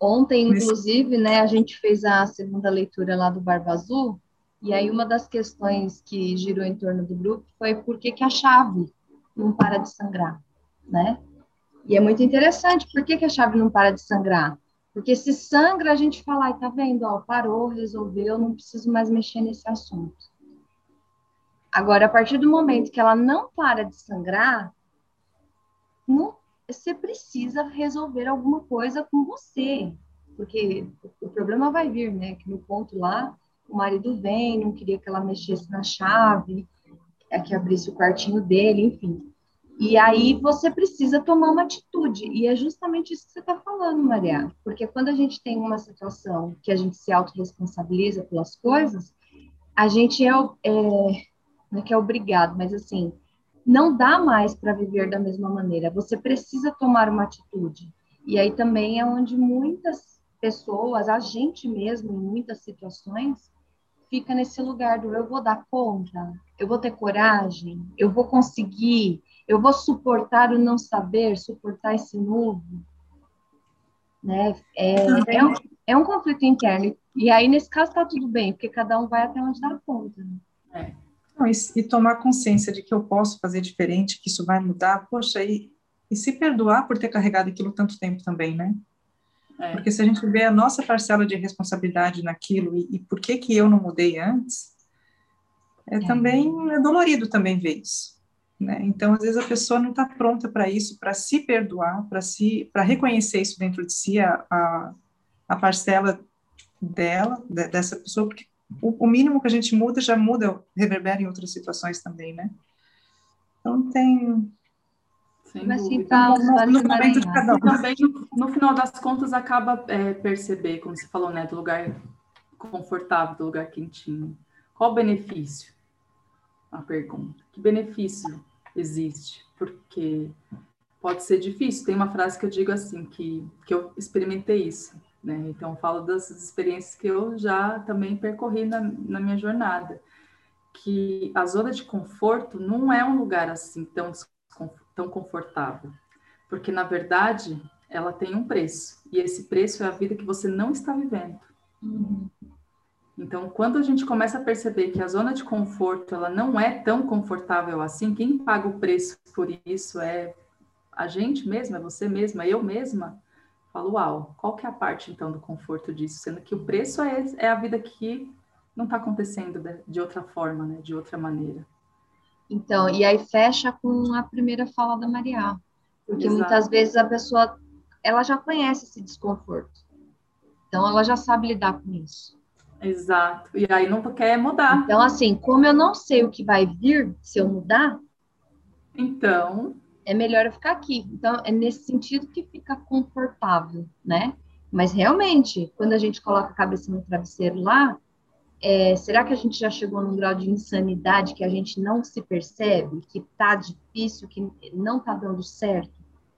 Ontem, inclusive, né, a gente fez a segunda leitura lá do Barba Azul, e aí uma das questões que girou em torno do grupo foi por que, que a chave não para de sangrar, né? E é muito interessante, por que, que a chave não para de sangrar? Porque se sangra, a gente fala, tá vendo, ó, parou, resolveu, não preciso mais mexer nesse assunto. Agora, a partir do momento que ela não para de sangrar, você precisa resolver alguma coisa com você. Porque o problema vai vir, né? Que no ponto lá, o marido vem, não queria que ela mexesse na chave, é que abrisse o quartinho dele, enfim. E aí você precisa tomar uma atitude. E é justamente isso que você está falando, Maria. Porque quando a gente tem uma situação que a gente se autorresponsabiliza pelas coisas, a gente é, é não é que é obrigado, mas assim, não dá mais para viver da mesma maneira. Você precisa tomar uma atitude. E aí também é onde muitas pessoas, a gente mesmo, em muitas situações, fica nesse lugar do eu vou dar conta, eu vou ter coragem, eu vou conseguir, eu vou suportar o não saber, suportar esse novo. Né? É, é, um, é um conflito interno. E aí, nesse caso, está tudo bem, porque cada um vai até onde dá conta. Né? É. Não, e, e, tomar consciência de que eu posso fazer diferente, que isso vai mudar, poxa, e, e se perdoar por ter carregado aquilo tanto tempo também, né? É. Porque se a gente vê a nossa parcela de responsabilidade naquilo e, e por que que eu não mudei antes, é, é. também é dolorido também ver isso. Né? Então, às vezes a pessoa não está pronta para isso, para se perdoar, para se, para reconhecer isso dentro de si, a, a, a parcela dela, de, dessa pessoa, porque o, o, mínimo que a gente muda já muda, reverbera em outras situações também, né? Então tem. Mas tá, no momento de cada um. Também, no, no, final das contas, acaba é, perceber, como você falou, né, do lugar confortável, do lugar quentinho. Qual o benefício? A pergunta. Que benefício existe? Porque pode ser difícil. Tem uma frase que eu digo assim, que, que eu experimentei isso. Né? Então, eu falo das experiências que eu já também percorri na, na minha jornada. Que a zona de conforto não é um lugar assim tão, tão confortável. Porque, na verdade, ela tem um preço. E esse preço é a vida que você não está vivendo. Uhum. Então, quando a gente começa a perceber que a zona de conforto ela não é tão confortável assim, quem paga o preço por isso é a gente mesma, é você mesma, eu mesma. Falo, uau, qual que é a parte então do conforto disso? Sendo que o preço é, é a vida que não está acontecendo de, de, outra forma, né? De outra maneira. Então, e aí fecha com a primeira fala da Maria, porque Exato. muitas vezes a pessoa ela já conhece esse desconforto, então ela já sabe lidar com isso. Exato. E aí não quer mudar. Então, assim, como eu não sei o que vai vir se eu mudar, então é melhor eu ficar aqui. Então, é nesse sentido que fica confortável, né? Mas realmente, quando a gente coloca a cabeça no travesseiro lá, é, será que a gente já chegou num grau de insanidade que a gente não se percebe, que tá difícil, que não tá dando certo,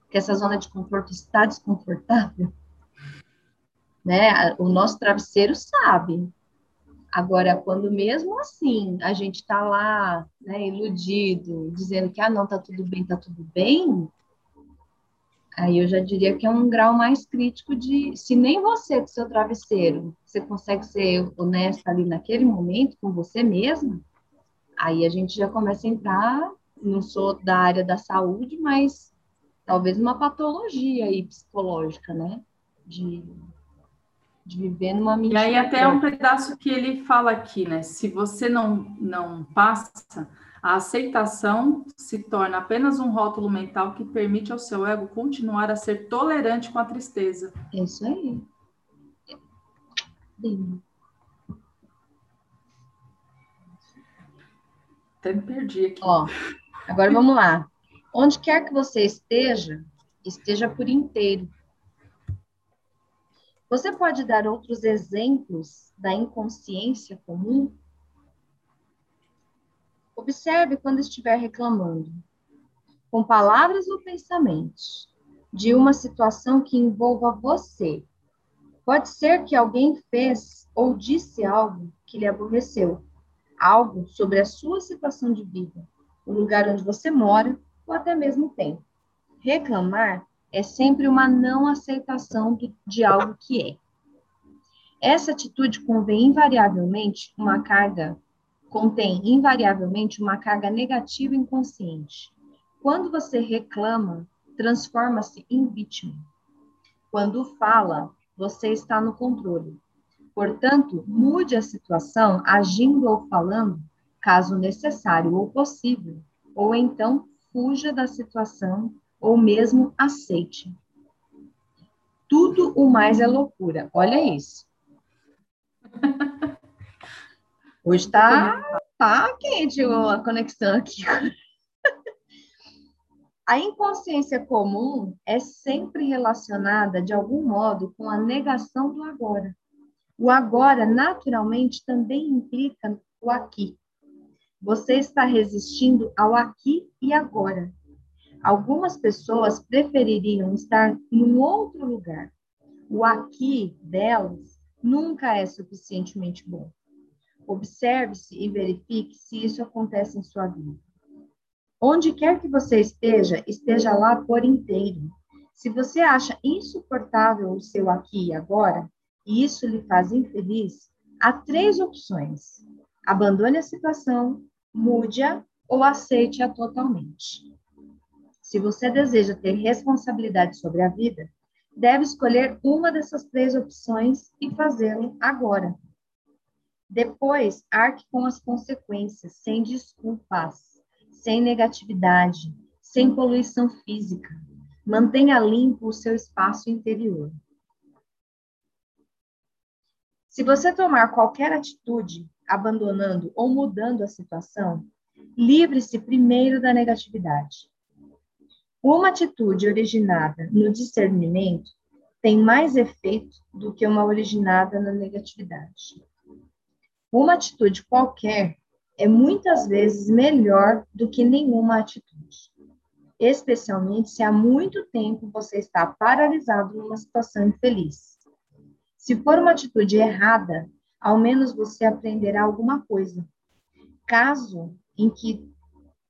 que essa zona de conforto está desconfortável? Né? O nosso travesseiro sabe. Agora, quando mesmo assim a gente está lá, né, iludido, dizendo que ah, não, tá tudo bem, tá tudo bem, aí eu já diria que é um grau mais crítico de se nem você com seu travesseiro você consegue ser honesta ali naquele momento com você mesma, aí a gente já começa a entrar, não sou da área da saúde, mas talvez uma patologia aí psicológica, né? De de viver numa mentira. E aí até um pedaço que ele fala aqui, né? Se você não, não passa, a aceitação se torna apenas um rótulo mental que permite ao seu ego continuar a ser tolerante com a tristeza. É isso aí. Sim. Até me perdi aqui. Ó, agora vamos lá. Onde quer que você esteja, esteja por inteiro você pode dar outros exemplos da inconsciência comum? Observe quando estiver reclamando, com palavras ou pensamentos, de uma situação que envolva você. Pode ser que alguém fez ou disse algo que lhe aborreceu, algo sobre a sua situação de vida, o lugar onde você mora ou até mesmo o tempo. Reclamar é sempre uma não aceitação de algo que é. Essa atitude convém invariavelmente uma carga, contém invariavelmente uma carga negativa inconsciente. Quando você reclama, transforma-se em vítima. Quando fala, você está no controle. Portanto, mude a situação agindo ou falando, caso necessário ou possível, ou então fuja da situação ou mesmo aceite. Tudo o mais é loucura. Olha isso. Hoje está tá quente a conexão aqui. A inconsciência comum é sempre relacionada, de algum modo, com a negação do agora. O agora, naturalmente, também implica o aqui. Você está resistindo ao aqui e agora. Algumas pessoas prefeririam estar em um outro lugar. O aqui delas nunca é suficientemente bom. Observe-se e verifique se isso acontece em sua vida. Onde quer que você esteja, esteja lá por inteiro. Se você acha insuportável o seu aqui e agora, e isso lhe faz infeliz, há três opções: abandone a situação, mude-a ou aceite-a totalmente. Se você deseja ter responsabilidade sobre a vida, deve escolher uma dessas três opções e fazê-lo agora. Depois, arque com as consequências, sem desculpas, sem negatividade, sem poluição física. Mantenha limpo o seu espaço interior. Se você tomar qualquer atitude, abandonando ou mudando a situação, livre-se primeiro da negatividade. Uma atitude originada no discernimento tem mais efeito do que uma originada na negatividade. Uma atitude qualquer é muitas vezes melhor do que nenhuma atitude, especialmente se há muito tempo você está paralisado numa situação infeliz. Se for uma atitude errada, ao menos você aprenderá alguma coisa. Caso em que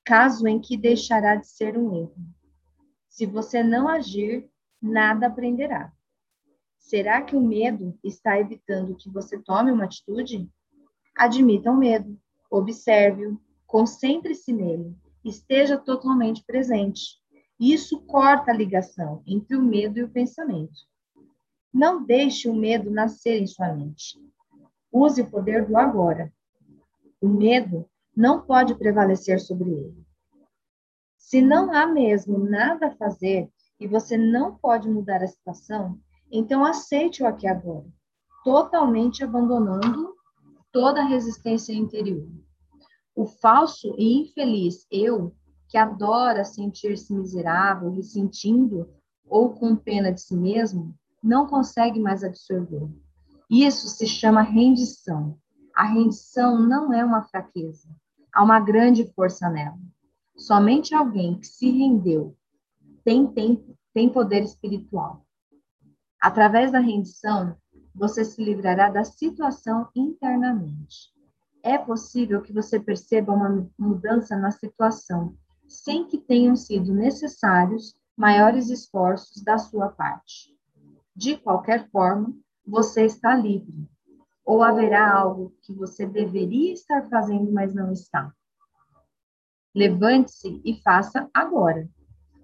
caso em que deixará de ser um erro. Se você não agir, nada aprenderá. Será que o medo está evitando que você tome uma atitude? Admita o medo, observe-o, concentre-se nele, esteja totalmente presente. Isso corta a ligação entre o medo e o pensamento. Não deixe o medo nascer em sua mente. Use o poder do agora. O medo não pode prevalecer sobre ele. Se não há mesmo nada a fazer e você não pode mudar a situação, então aceite o aqui agora, totalmente abandonando toda a resistência interior. O falso e infeliz eu, que adora sentir-se miserável, ressentindo ou com pena de si mesmo, não consegue mais absorver. Isso se chama rendição. A rendição não é uma fraqueza, há uma grande força nela. Somente alguém que se rendeu tem, tem, tem poder espiritual. Através da rendição, você se livrará da situação internamente. É possível que você perceba uma mudança na situação, sem que tenham sido necessários maiores esforços da sua parte. De qualquer forma, você está livre. Ou haverá algo que você deveria estar fazendo, mas não está. Levante-se e faça agora.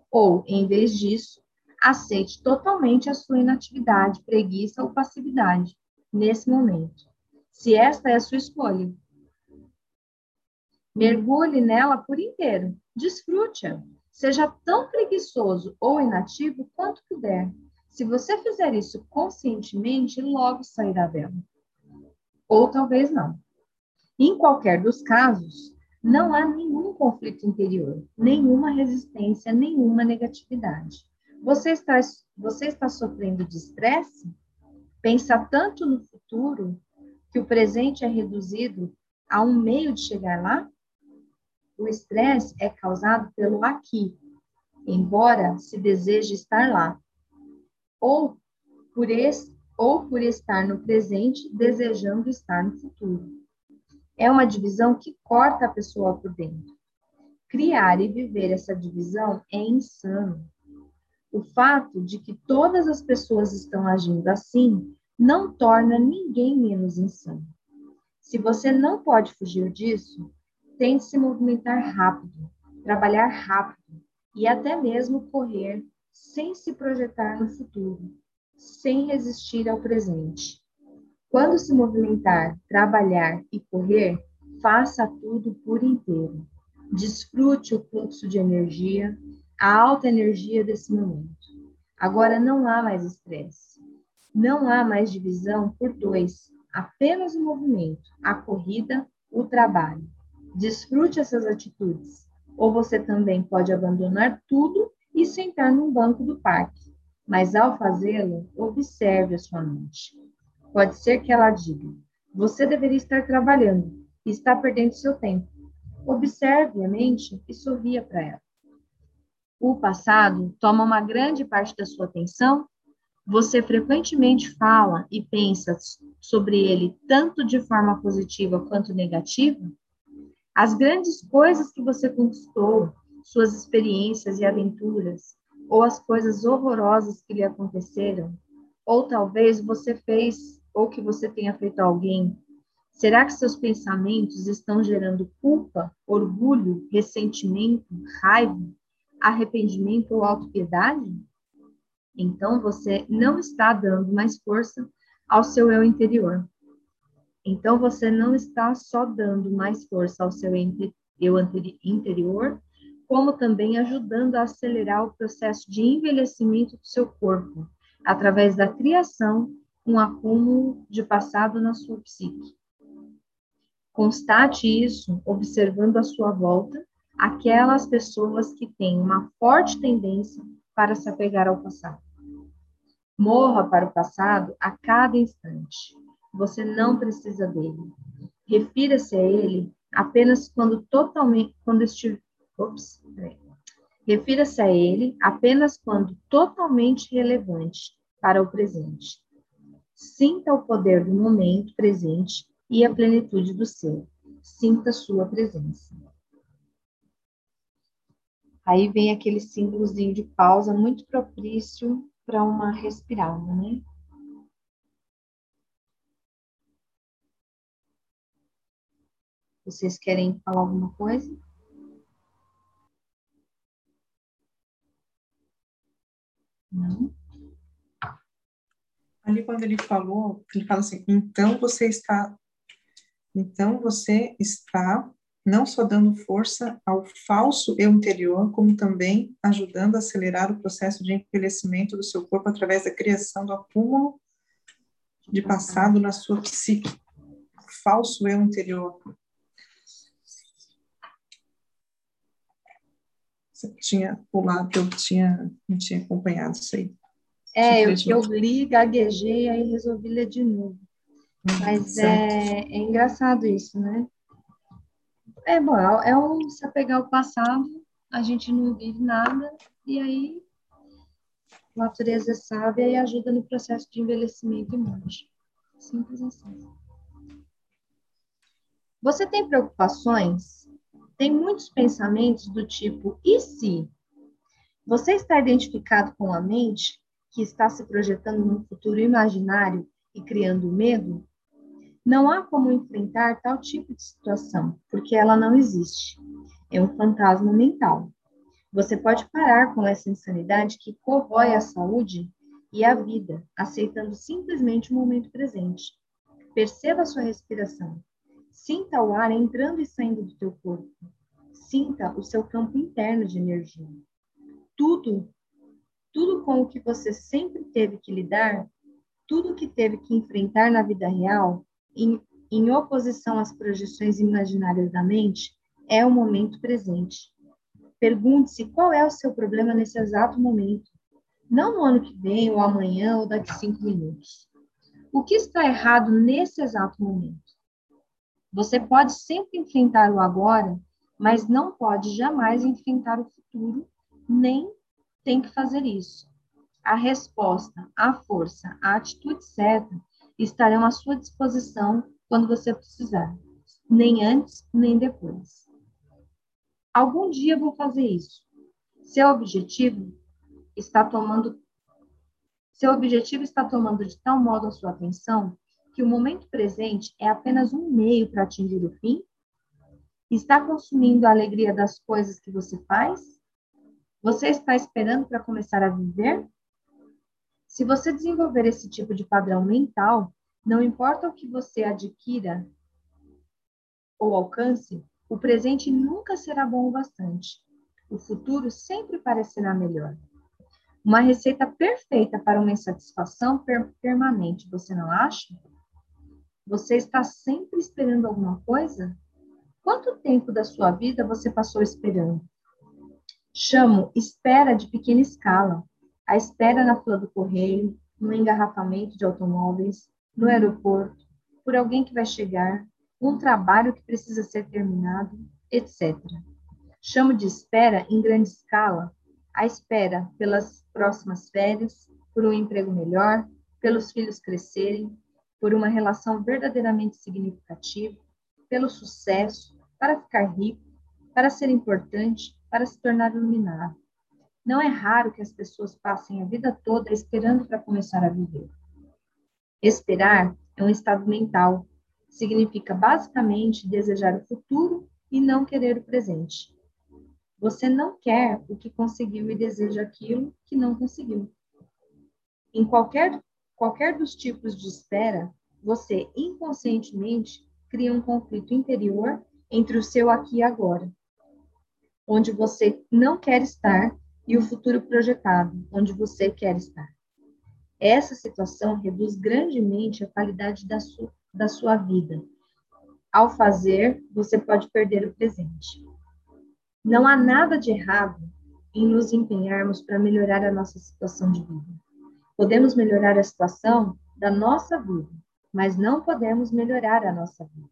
Ou, em vez disso, aceite totalmente a sua inatividade, preguiça ou passividade nesse momento, se esta é a sua escolha. Mergulhe nela por inteiro, desfrute-a. Seja tão preguiçoso ou inativo quanto puder. Se você fizer isso conscientemente, logo sairá dela. Ou talvez não. Em qualquer dos casos, não há nenhum conflito interior, nenhuma resistência, nenhuma negatividade. Você está, você está sofrendo de estresse? Pensa tanto no futuro que o presente é reduzido a um meio de chegar lá? O estresse é causado pelo aqui, embora se deseje estar lá, ou por, ou por estar no presente desejando estar no futuro. É uma divisão que corta a pessoa por dentro. Criar e viver essa divisão é insano. O fato de que todas as pessoas estão agindo assim não torna ninguém menos insano. Se você não pode fugir disso, tente se movimentar rápido, trabalhar rápido e até mesmo correr sem se projetar no futuro, sem resistir ao presente. Quando se movimentar, trabalhar e correr, faça tudo por inteiro. Desfrute o fluxo de energia, a alta energia desse momento. Agora não há mais estresse. Não há mais divisão por dois, apenas o movimento, a corrida, o trabalho. Desfrute essas atitudes, ou você também pode abandonar tudo e sentar num banco do parque. Mas ao fazê-lo, observe a sua mente. Pode ser que ela diga: você deveria estar trabalhando e está perdendo seu tempo. Observe a mente e sorria para ela o passado toma uma grande parte da sua atenção? Você frequentemente fala e pensa sobre ele tanto de forma positiva quanto negativa? As grandes coisas que você conquistou, suas experiências e aventuras, ou as coisas horrorosas que lhe aconteceram, ou talvez você fez ou que você tenha feito a alguém, será que seus pensamentos estão gerando culpa, orgulho, ressentimento, raiva, arrependimento ou autopiedade? Então você não está dando mais força ao seu eu interior. Então você não está só dando mais força ao seu eu interior, como também ajudando a acelerar o processo de envelhecimento do seu corpo, através da criação, um acúmulo de passado na sua psique. Constate isso observando à sua volta aquelas pessoas que têm uma forte tendência para se apegar ao passado. Morra para o passado a cada instante. Você não precisa dele. Refira-se a ele apenas quando totalmente quando estiver Ops, Refira-se a ele apenas quando totalmente relevante para o presente. Sinta o poder do momento presente e a plenitude do ser. Sinta sua presença. Aí vem aquele símbolozinho de pausa muito propício para uma respirada, né? Vocês querem falar alguma coisa? Não. Ali quando ele falou, ele fala assim, então você está, então você está não só dando força ao falso eu interior, como também ajudando a acelerar o processo de envelhecimento do seu corpo através da criação do acúmulo de passado na sua psique. Falso eu interior. Você tinha pulado, eu tinha, não tinha acompanhado isso aí. É, eu, eu li, gaguejei, aí resolvi ler de novo. Hum, Mas é, é engraçado isso, né? É bom, é, é um se apegar ao passado, a gente não vive nada, e aí a natureza é sábia e ajuda no processo de envelhecimento e morte. Simples assim. Você tem preocupações? Tem muitos pensamentos do tipo, e se? Você está identificado com a mente que está se projetando num futuro imaginário e criando medo? Não há como enfrentar tal tipo de situação, porque ela não existe. É um fantasma mental. Você pode parar com essa insanidade que corrói a saúde e a vida, aceitando simplesmente o momento presente. Perceba a sua respiração. Sinta o ar entrando e saindo do teu corpo. Sinta o seu campo interno de energia. Tudo, tudo com o que você sempre teve que lidar, tudo que teve que enfrentar na vida real, em, em oposição às projeções imaginárias da mente, é o momento presente. Pergunte-se qual é o seu problema nesse exato momento. Não no ano que vem, ou amanhã, ou daqui cinco minutos. O que está errado nesse exato momento? Você pode sempre enfrentar o agora, mas não pode jamais enfrentar o futuro, nem tem que fazer isso. A resposta, a força, a atitude certa estarão à sua disposição quando você precisar, nem antes, nem depois. Algum dia vou fazer isso. Seu objetivo está tomando seu objetivo está tomando de tal modo a sua atenção que o momento presente é apenas um meio para atingir o fim? Está consumindo a alegria das coisas que você faz? Você está esperando para começar a viver? Se você desenvolver esse tipo de padrão mental, não importa o que você adquira ou alcance, o presente nunca será bom o bastante. O futuro sempre parecerá melhor. Uma receita perfeita para uma insatisfação per permanente, você não acha? Você está sempre esperando alguma coisa? Quanto tempo da sua vida você passou esperando? Chamo espera de pequena escala. A espera na fila do correio, no engarrafamento de automóveis, no aeroporto, por alguém que vai chegar, um trabalho que precisa ser terminado, etc. Chamo de espera em grande escala a espera pelas próximas férias, por um emprego melhor, pelos filhos crescerem, por uma relação verdadeiramente significativa, pelo sucesso, para ficar rico, para ser importante, para se tornar iluminado. Não é raro que as pessoas passem a vida toda esperando para começar a viver. Esperar é um estado mental. Significa basicamente desejar o futuro e não querer o presente. Você não quer o que conseguiu e deseja aquilo que não conseguiu. Em qualquer, qualquer dos tipos de espera, você inconscientemente cria um conflito interior entre o seu aqui e agora, onde você não quer estar, e o futuro projetado, onde você quer estar. Essa situação reduz grandemente a qualidade da, su da sua vida. Ao fazer, você pode perder o presente. Não há nada de errado em nos empenharmos para melhorar a nossa situação de vida. Podemos melhorar a situação da nossa vida, mas não podemos melhorar a nossa vida.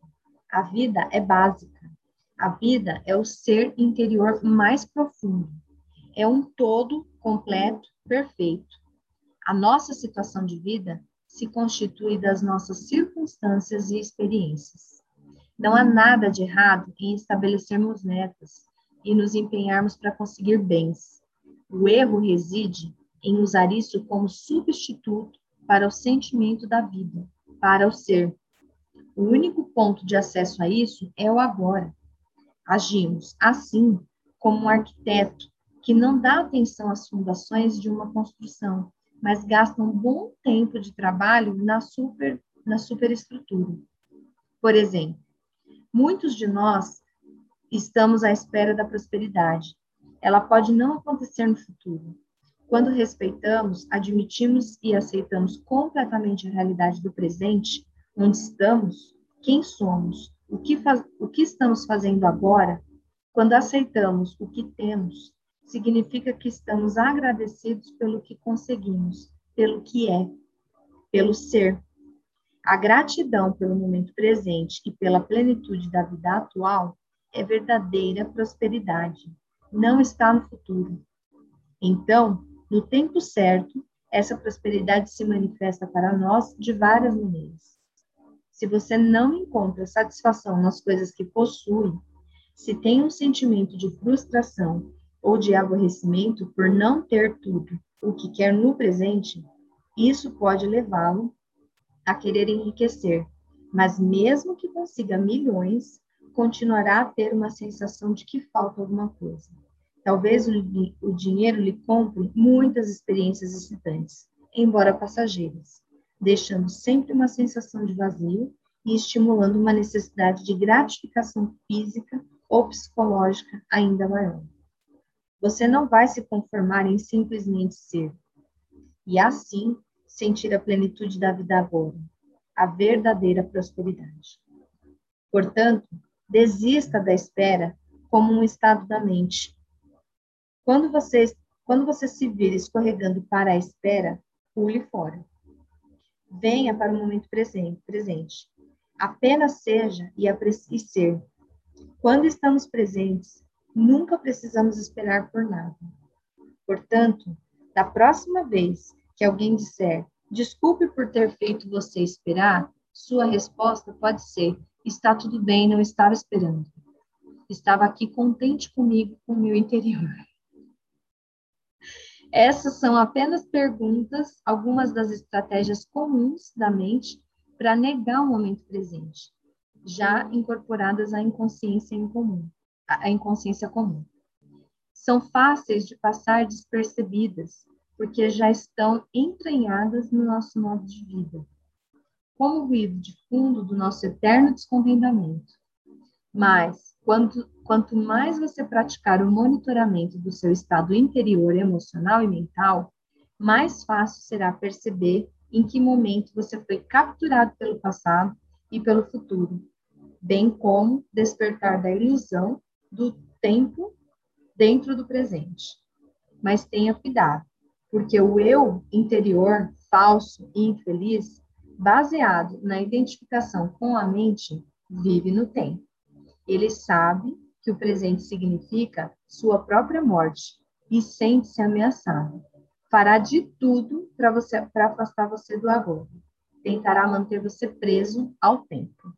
A vida é básica. A vida é o ser interior mais profundo. É um todo completo, perfeito. A nossa situação de vida se constitui das nossas circunstâncias e experiências. Não há nada de errado em estabelecermos metas e nos empenharmos para conseguir bens. O erro reside em usar isso como substituto para o sentimento da vida, para o ser. O único ponto de acesso a isso é o agora. Agimos, assim, como um arquiteto que não dá atenção às fundações de uma construção, mas gasta um bom tempo de trabalho na, super, na superestrutura. Por exemplo, muitos de nós estamos à espera da prosperidade. Ela pode não acontecer no futuro, quando respeitamos, admitimos e aceitamos completamente a realidade do presente, onde estamos, quem somos, o que, faz, o que estamos fazendo agora, quando aceitamos o que temos, significa que estamos agradecidos pelo que conseguimos, pelo que é, pelo ser. A gratidão pelo momento presente e pela plenitude da vida atual é verdadeira prosperidade, não está no futuro. Então, no tempo certo, essa prosperidade se manifesta para nós de várias maneiras. Se você não encontra satisfação nas coisas que possui, se tem um sentimento de frustração ou de aborrecimento por não ter tudo o que quer no presente, isso pode levá-lo a querer enriquecer, mas mesmo que consiga milhões, continuará a ter uma sensação de que falta alguma coisa. Talvez o, o dinheiro lhe compre muitas experiências excitantes, embora passageiras, deixando sempre uma sensação de vazio e estimulando uma necessidade de gratificação física ou psicológica ainda maior. Você não vai se conformar em simplesmente ser, e assim sentir a plenitude da vida agora, a verdadeira prosperidade. Portanto, desista da espera como um estado da mente quando você, quando você se vir escorregando para a espera, pule fora. Venha para o momento presente. Apenas seja e aprecie ser. Quando estamos presentes, nunca precisamos esperar por nada. Portanto, da próxima vez que alguém disser desculpe por ter feito você esperar, sua resposta pode ser: está tudo bem, não estava esperando. Estava aqui contente comigo, com o meu interior. Essas são apenas perguntas, algumas das estratégias comuns da mente para negar o momento presente, já incorporadas à inconsciência em comum, à inconsciência comum. São fáceis de passar despercebidas, porque já estão entranhadas no nosso modo de vida, como o ruído de fundo do nosso eterno descontentamento. Mas, quando quanto mais você praticar o monitoramento do seu estado interior emocional e mental, mais fácil será perceber em que momento você foi capturado pelo passado e pelo futuro, bem como despertar da ilusão do tempo dentro do presente. Mas tenha cuidado, porque o eu interior falso e infeliz, baseado na identificação com a mente, vive no tempo. Ele sabe que o presente significa sua própria morte e sente-se ameaçado. Fará de tudo para você para afastar você do agora. Tentará manter você preso ao tempo.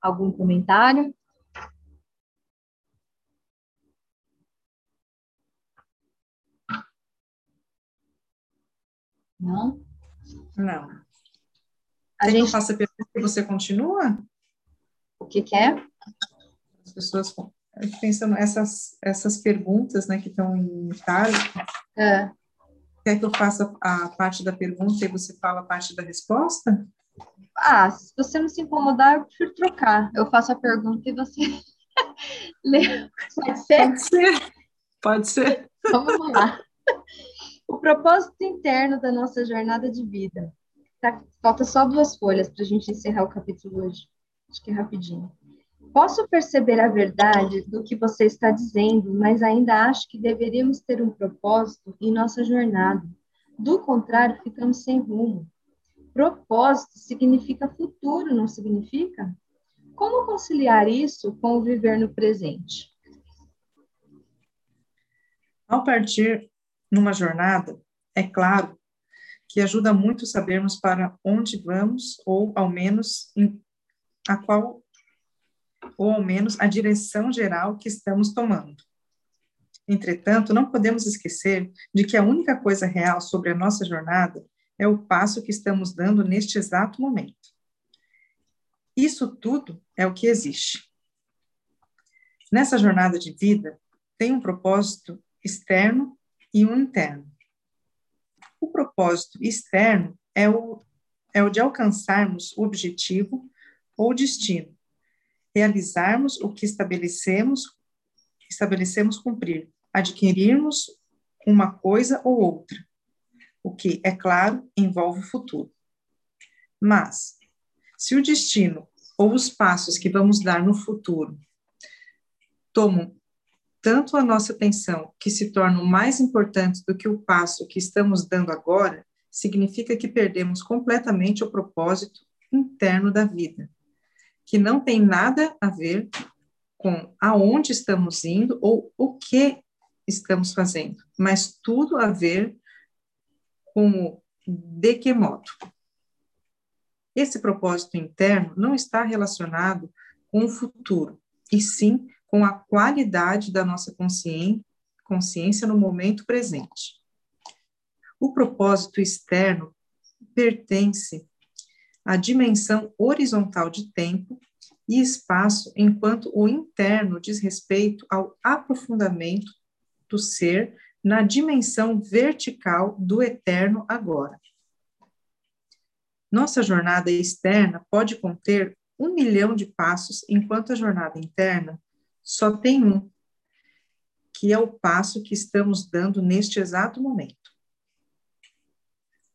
Algum comentário? Não? Não. A Quer gente... que eu faça a pergunta e você continua? O que, que é? As pessoas pensando essas essas perguntas, né, que estão em itálico. É. Quer que eu faça a parte da pergunta e você fala a parte da resposta? Ah, se você não se incomodar, eu prefiro trocar. Eu faço a pergunta e você lê. Pode ser? Pode ser. Pode ser. Vamos lá. O propósito interno da nossa jornada de vida. Tá, falta só duas folhas para a gente encerrar o capítulo hoje. Acho que é rapidinho. Posso perceber a verdade do que você está dizendo, mas ainda acho que deveríamos ter um propósito em nossa jornada. Do contrário, ficamos sem rumo. Propósito significa futuro, não significa? Como conciliar isso com o viver no presente? Ao partir numa jornada, é claro que ajuda muito sabermos para onde vamos, ou ao menos a qual ou ao menos a direção geral que estamos tomando. Entretanto, não podemos esquecer de que a única coisa real sobre a nossa jornada é o passo que estamos dando neste exato momento. Isso tudo é o que existe. Nessa jornada de vida, tem um propósito externo e um interno. O propósito externo é o, é o de alcançarmos o objetivo ou destino, realizarmos o que estabelecemos, estabelecemos cumprir, adquirirmos uma coisa ou outra, o que, é claro, envolve o futuro. Mas, se o destino ou os passos que vamos dar no futuro tomam tanto a nossa atenção que se tornam mais importantes do que o passo que estamos dando agora, significa que perdemos completamente o propósito interno da vida que não tem nada a ver com aonde estamos indo ou o que estamos fazendo, mas tudo a ver com de que modo. Esse propósito interno não está relacionado com o futuro, e sim com a qualidade da nossa consciência no momento presente. O propósito externo pertence a dimensão horizontal de tempo e espaço, enquanto o interno diz respeito ao aprofundamento do ser na dimensão vertical do eterno agora. Nossa jornada externa pode conter um milhão de passos, enquanto a jornada interna só tem um, que é o passo que estamos dando neste exato momento.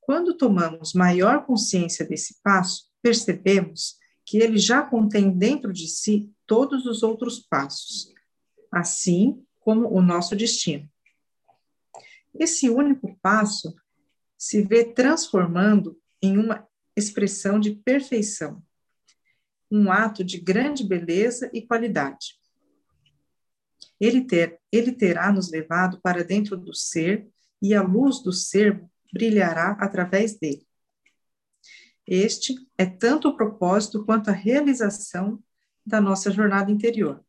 Quando tomamos maior consciência desse passo, percebemos que ele já contém dentro de si todos os outros passos, assim como o nosso destino. Esse único passo se vê transformando em uma expressão de perfeição, um ato de grande beleza e qualidade. Ele, ter, ele terá nos levado para dentro do ser e a luz do ser brilhará através dele. Este é tanto o propósito quanto a realização da nossa jornada interior,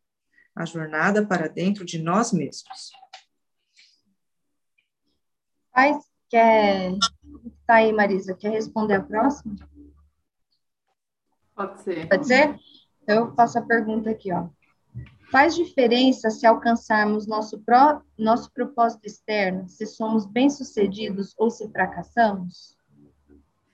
a jornada para dentro de nós mesmos. Faz, quer. Tá aí, Marisa, quer responder a próxima? Pode ser. Pode ser? Então, eu faço a pergunta aqui, ó. Faz diferença se alcançarmos nosso, nosso propósito externo, se somos bem-sucedidos ou se fracassamos?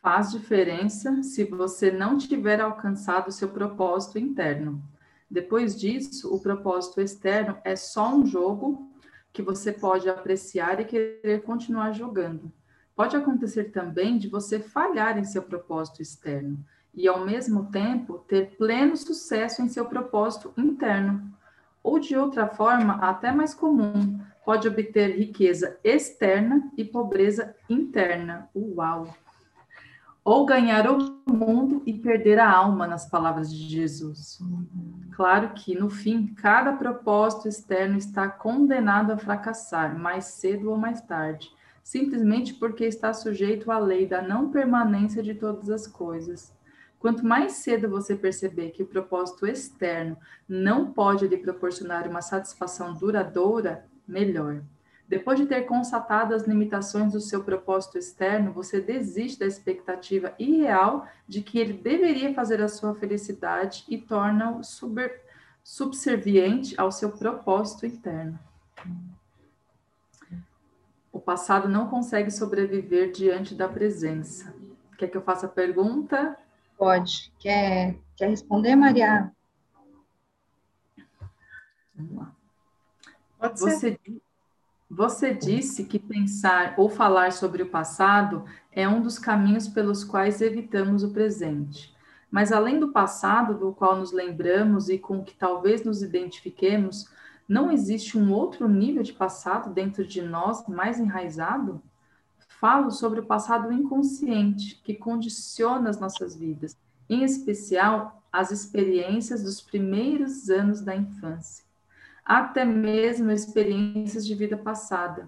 Faz diferença se você não tiver alcançado seu propósito interno. Depois disso, o propósito externo é só um jogo que você pode apreciar e querer continuar jogando. Pode acontecer também de você falhar em seu propósito externo e, ao mesmo tempo, ter pleno sucesso em seu propósito interno. Ou, de outra forma, até mais comum, pode obter riqueza externa e pobreza interna. Uau! ou ganhar o mundo e perder a alma, nas palavras de Jesus. Claro que, no fim, cada propósito externo está condenado a fracassar, mais cedo ou mais tarde, simplesmente porque está sujeito à lei da não permanência de todas as coisas. Quanto mais cedo você perceber que o propósito externo não pode lhe proporcionar uma satisfação duradoura, melhor. Depois de ter constatado as limitações do seu propósito externo, você desiste da expectativa irreal de que ele deveria fazer a sua felicidade e torna-o subserviente ao seu propósito interno. O passado não consegue sobreviver diante da presença. Quer que eu faça a pergunta? Pode. Quer, quer responder, Maria? Vamos lá. Pode ser. Você, você disse que pensar ou falar sobre o passado é um dos caminhos pelos quais evitamos o presente. Mas além do passado, do qual nos lembramos e com que talvez nos identifiquemos, não existe um outro nível de passado dentro de nós mais enraizado? Falo sobre o passado inconsciente que condiciona as nossas vidas, em especial as experiências dos primeiros anos da infância, até mesmo experiências de vida passada.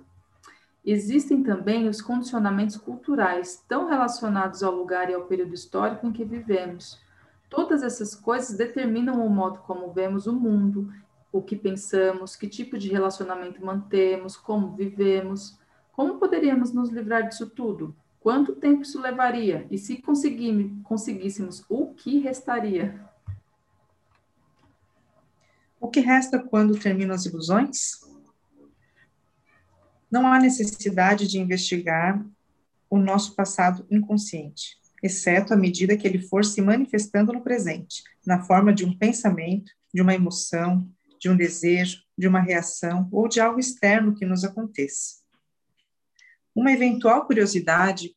Existem também os condicionamentos culturais, tão relacionados ao lugar e ao período histórico em que vivemos. Todas essas coisas determinam o modo como vemos o mundo o que pensamos, que tipo de relacionamento mantemos, como vivemos. Como poderíamos nos livrar disso tudo? Quanto tempo isso levaria? E se conseguíssemos, o que restaria? O que resta quando terminam as ilusões? Não há necessidade de investigar o nosso passado inconsciente, exceto à medida que ele for se manifestando no presente, na forma de um pensamento, de uma emoção, de um desejo, de uma reação ou de algo externo que nos aconteça. Uma eventual curiosidade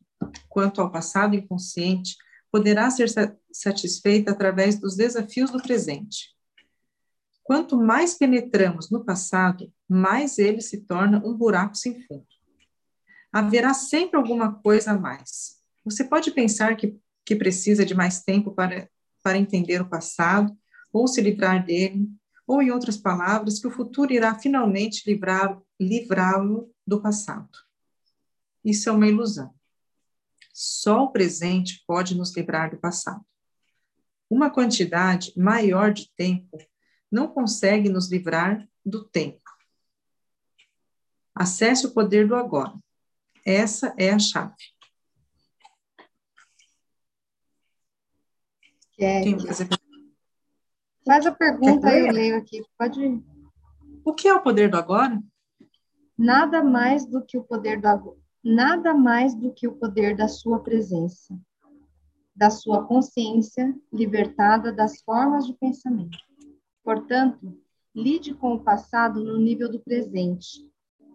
quanto ao passado inconsciente poderá ser satisfeita através dos desafios do presente. Quanto mais penetramos no passado, mais ele se torna um buraco sem fundo. Haverá sempre alguma coisa a mais. Você pode pensar que, que precisa de mais tempo para, para entender o passado ou se livrar dele, ou, em outras palavras, que o futuro irá finalmente livrá-lo do passado. Isso é uma ilusão. Só o presente pode nos livrar do passado. Uma quantidade maior de tempo não consegue nos livrar do tempo. Acesse o poder do agora. Essa é a chave. Quem fazer Faz a pergunta aí, eu leio aqui. Pode ir. O que é o poder do agora? Nada mais do que o poder do agora. Nada mais do que o poder da sua presença, da sua consciência libertada das formas de pensamento. Portanto, lide com o passado no nível do presente.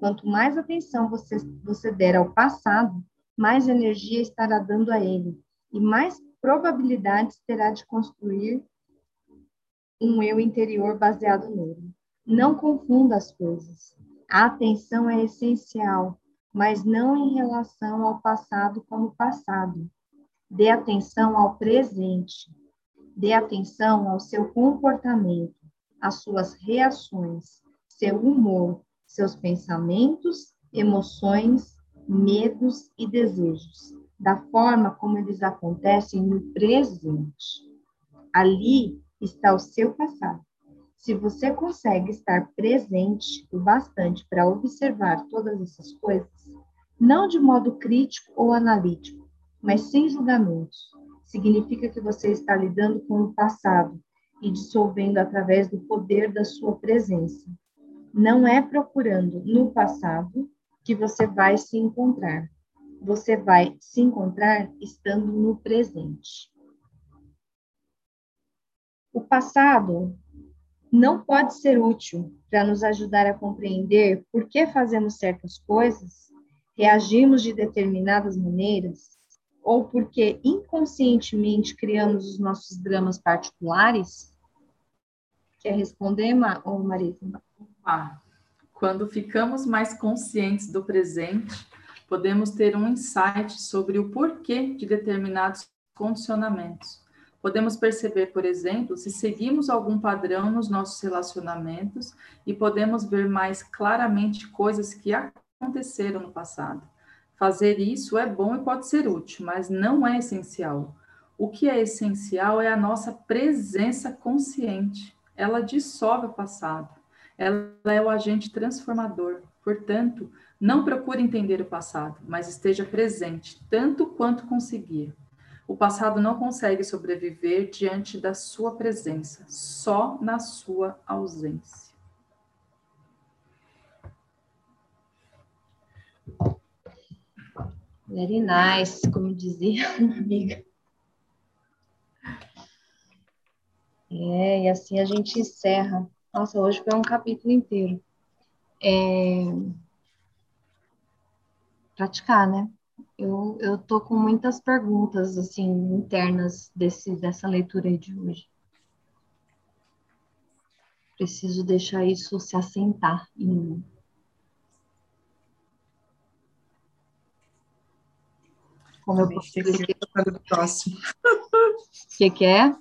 Quanto mais atenção você, você der ao passado, mais energia estará dando a ele e mais probabilidades terá de construir um eu interior baseado nele. Não confunda as coisas. A atenção é essencial, mas não em relação ao passado como passado. Dê atenção ao presente. Dê atenção ao seu comportamento, às suas reações, seu humor, seus pensamentos, emoções, medos e desejos, da forma como eles acontecem no presente. Ali está o seu passado. Se você consegue estar presente o bastante para observar todas essas coisas, não de modo crítico ou analítico, mas sem julgamentos, significa que você está lidando com o passado e dissolvendo através do poder da sua presença. Não é procurando no passado que você vai se encontrar. Você vai se encontrar estando no presente. O passado não pode ser útil para nos ajudar a compreender por que fazemos certas coisas, reagimos de determinadas maneiras, ou porque inconscientemente criamos os nossos dramas particulares? Quer responder, Marisa? Ah, quando ficamos mais conscientes do presente, podemos ter um insight sobre o porquê de determinados condicionamentos Podemos perceber, por exemplo, se seguimos algum padrão nos nossos relacionamentos e podemos ver mais claramente coisas que aconteceram no passado. Fazer isso é bom e pode ser útil, mas não é essencial. O que é essencial é a nossa presença consciente. Ela dissolve o passado. Ela é o agente transformador. Portanto, não procure entender o passado, mas esteja presente tanto quanto conseguir. O passado não consegue sobreviver diante da sua presença, só na sua ausência. Very nice, como dizia uma amiga. É, e assim a gente encerra. Nossa, hoje foi um capítulo inteiro. É... Praticar, né? Eu, eu tô com muitas perguntas, assim, internas desse, dessa leitura de hoje. Preciso deixar isso se assentar em mim. Como eu posso dizer? O próximo. O que, que é?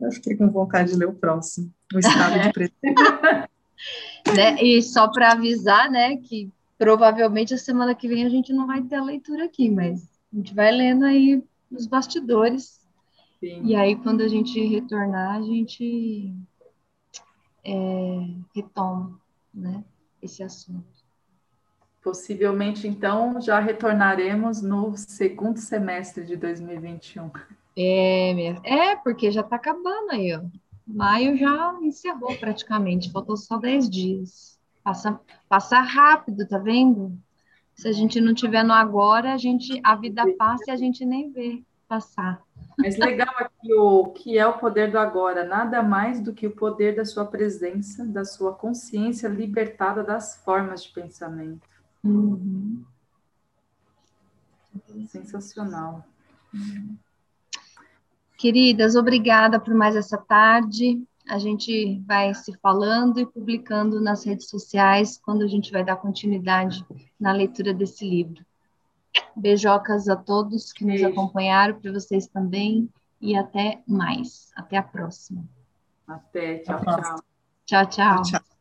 Eu fiquei com vontade de ler o próximo. O estado de preto. né? E só para avisar, né, que provavelmente a semana que vem a gente não vai ter a leitura aqui, mas a gente vai lendo aí os bastidores. Sim. E aí, quando a gente retornar, a gente é, retoma né, esse assunto. Possivelmente, então, já retornaremos no segundo semestre de 2021. É, é porque já está acabando aí, ó. Maio já encerrou praticamente, faltou só 10 dias. Passa, passa rápido, tá vendo? Se a gente não tiver no agora, a gente a vida passa e a gente nem vê passar. Mas legal aqui o que é o poder do agora, nada mais do que o poder da sua presença, da sua consciência libertada das formas de pensamento. Uhum. Sensacional. Queridas, obrigada por mais essa tarde. A gente vai se falando e publicando nas redes sociais quando a gente vai dar continuidade na leitura desse livro. Beijocas a todos que Beijo. nos acompanharam, para vocês também, e até mais. Até a próxima. Até, tchau, tchau. Tchau, tchau. tchau.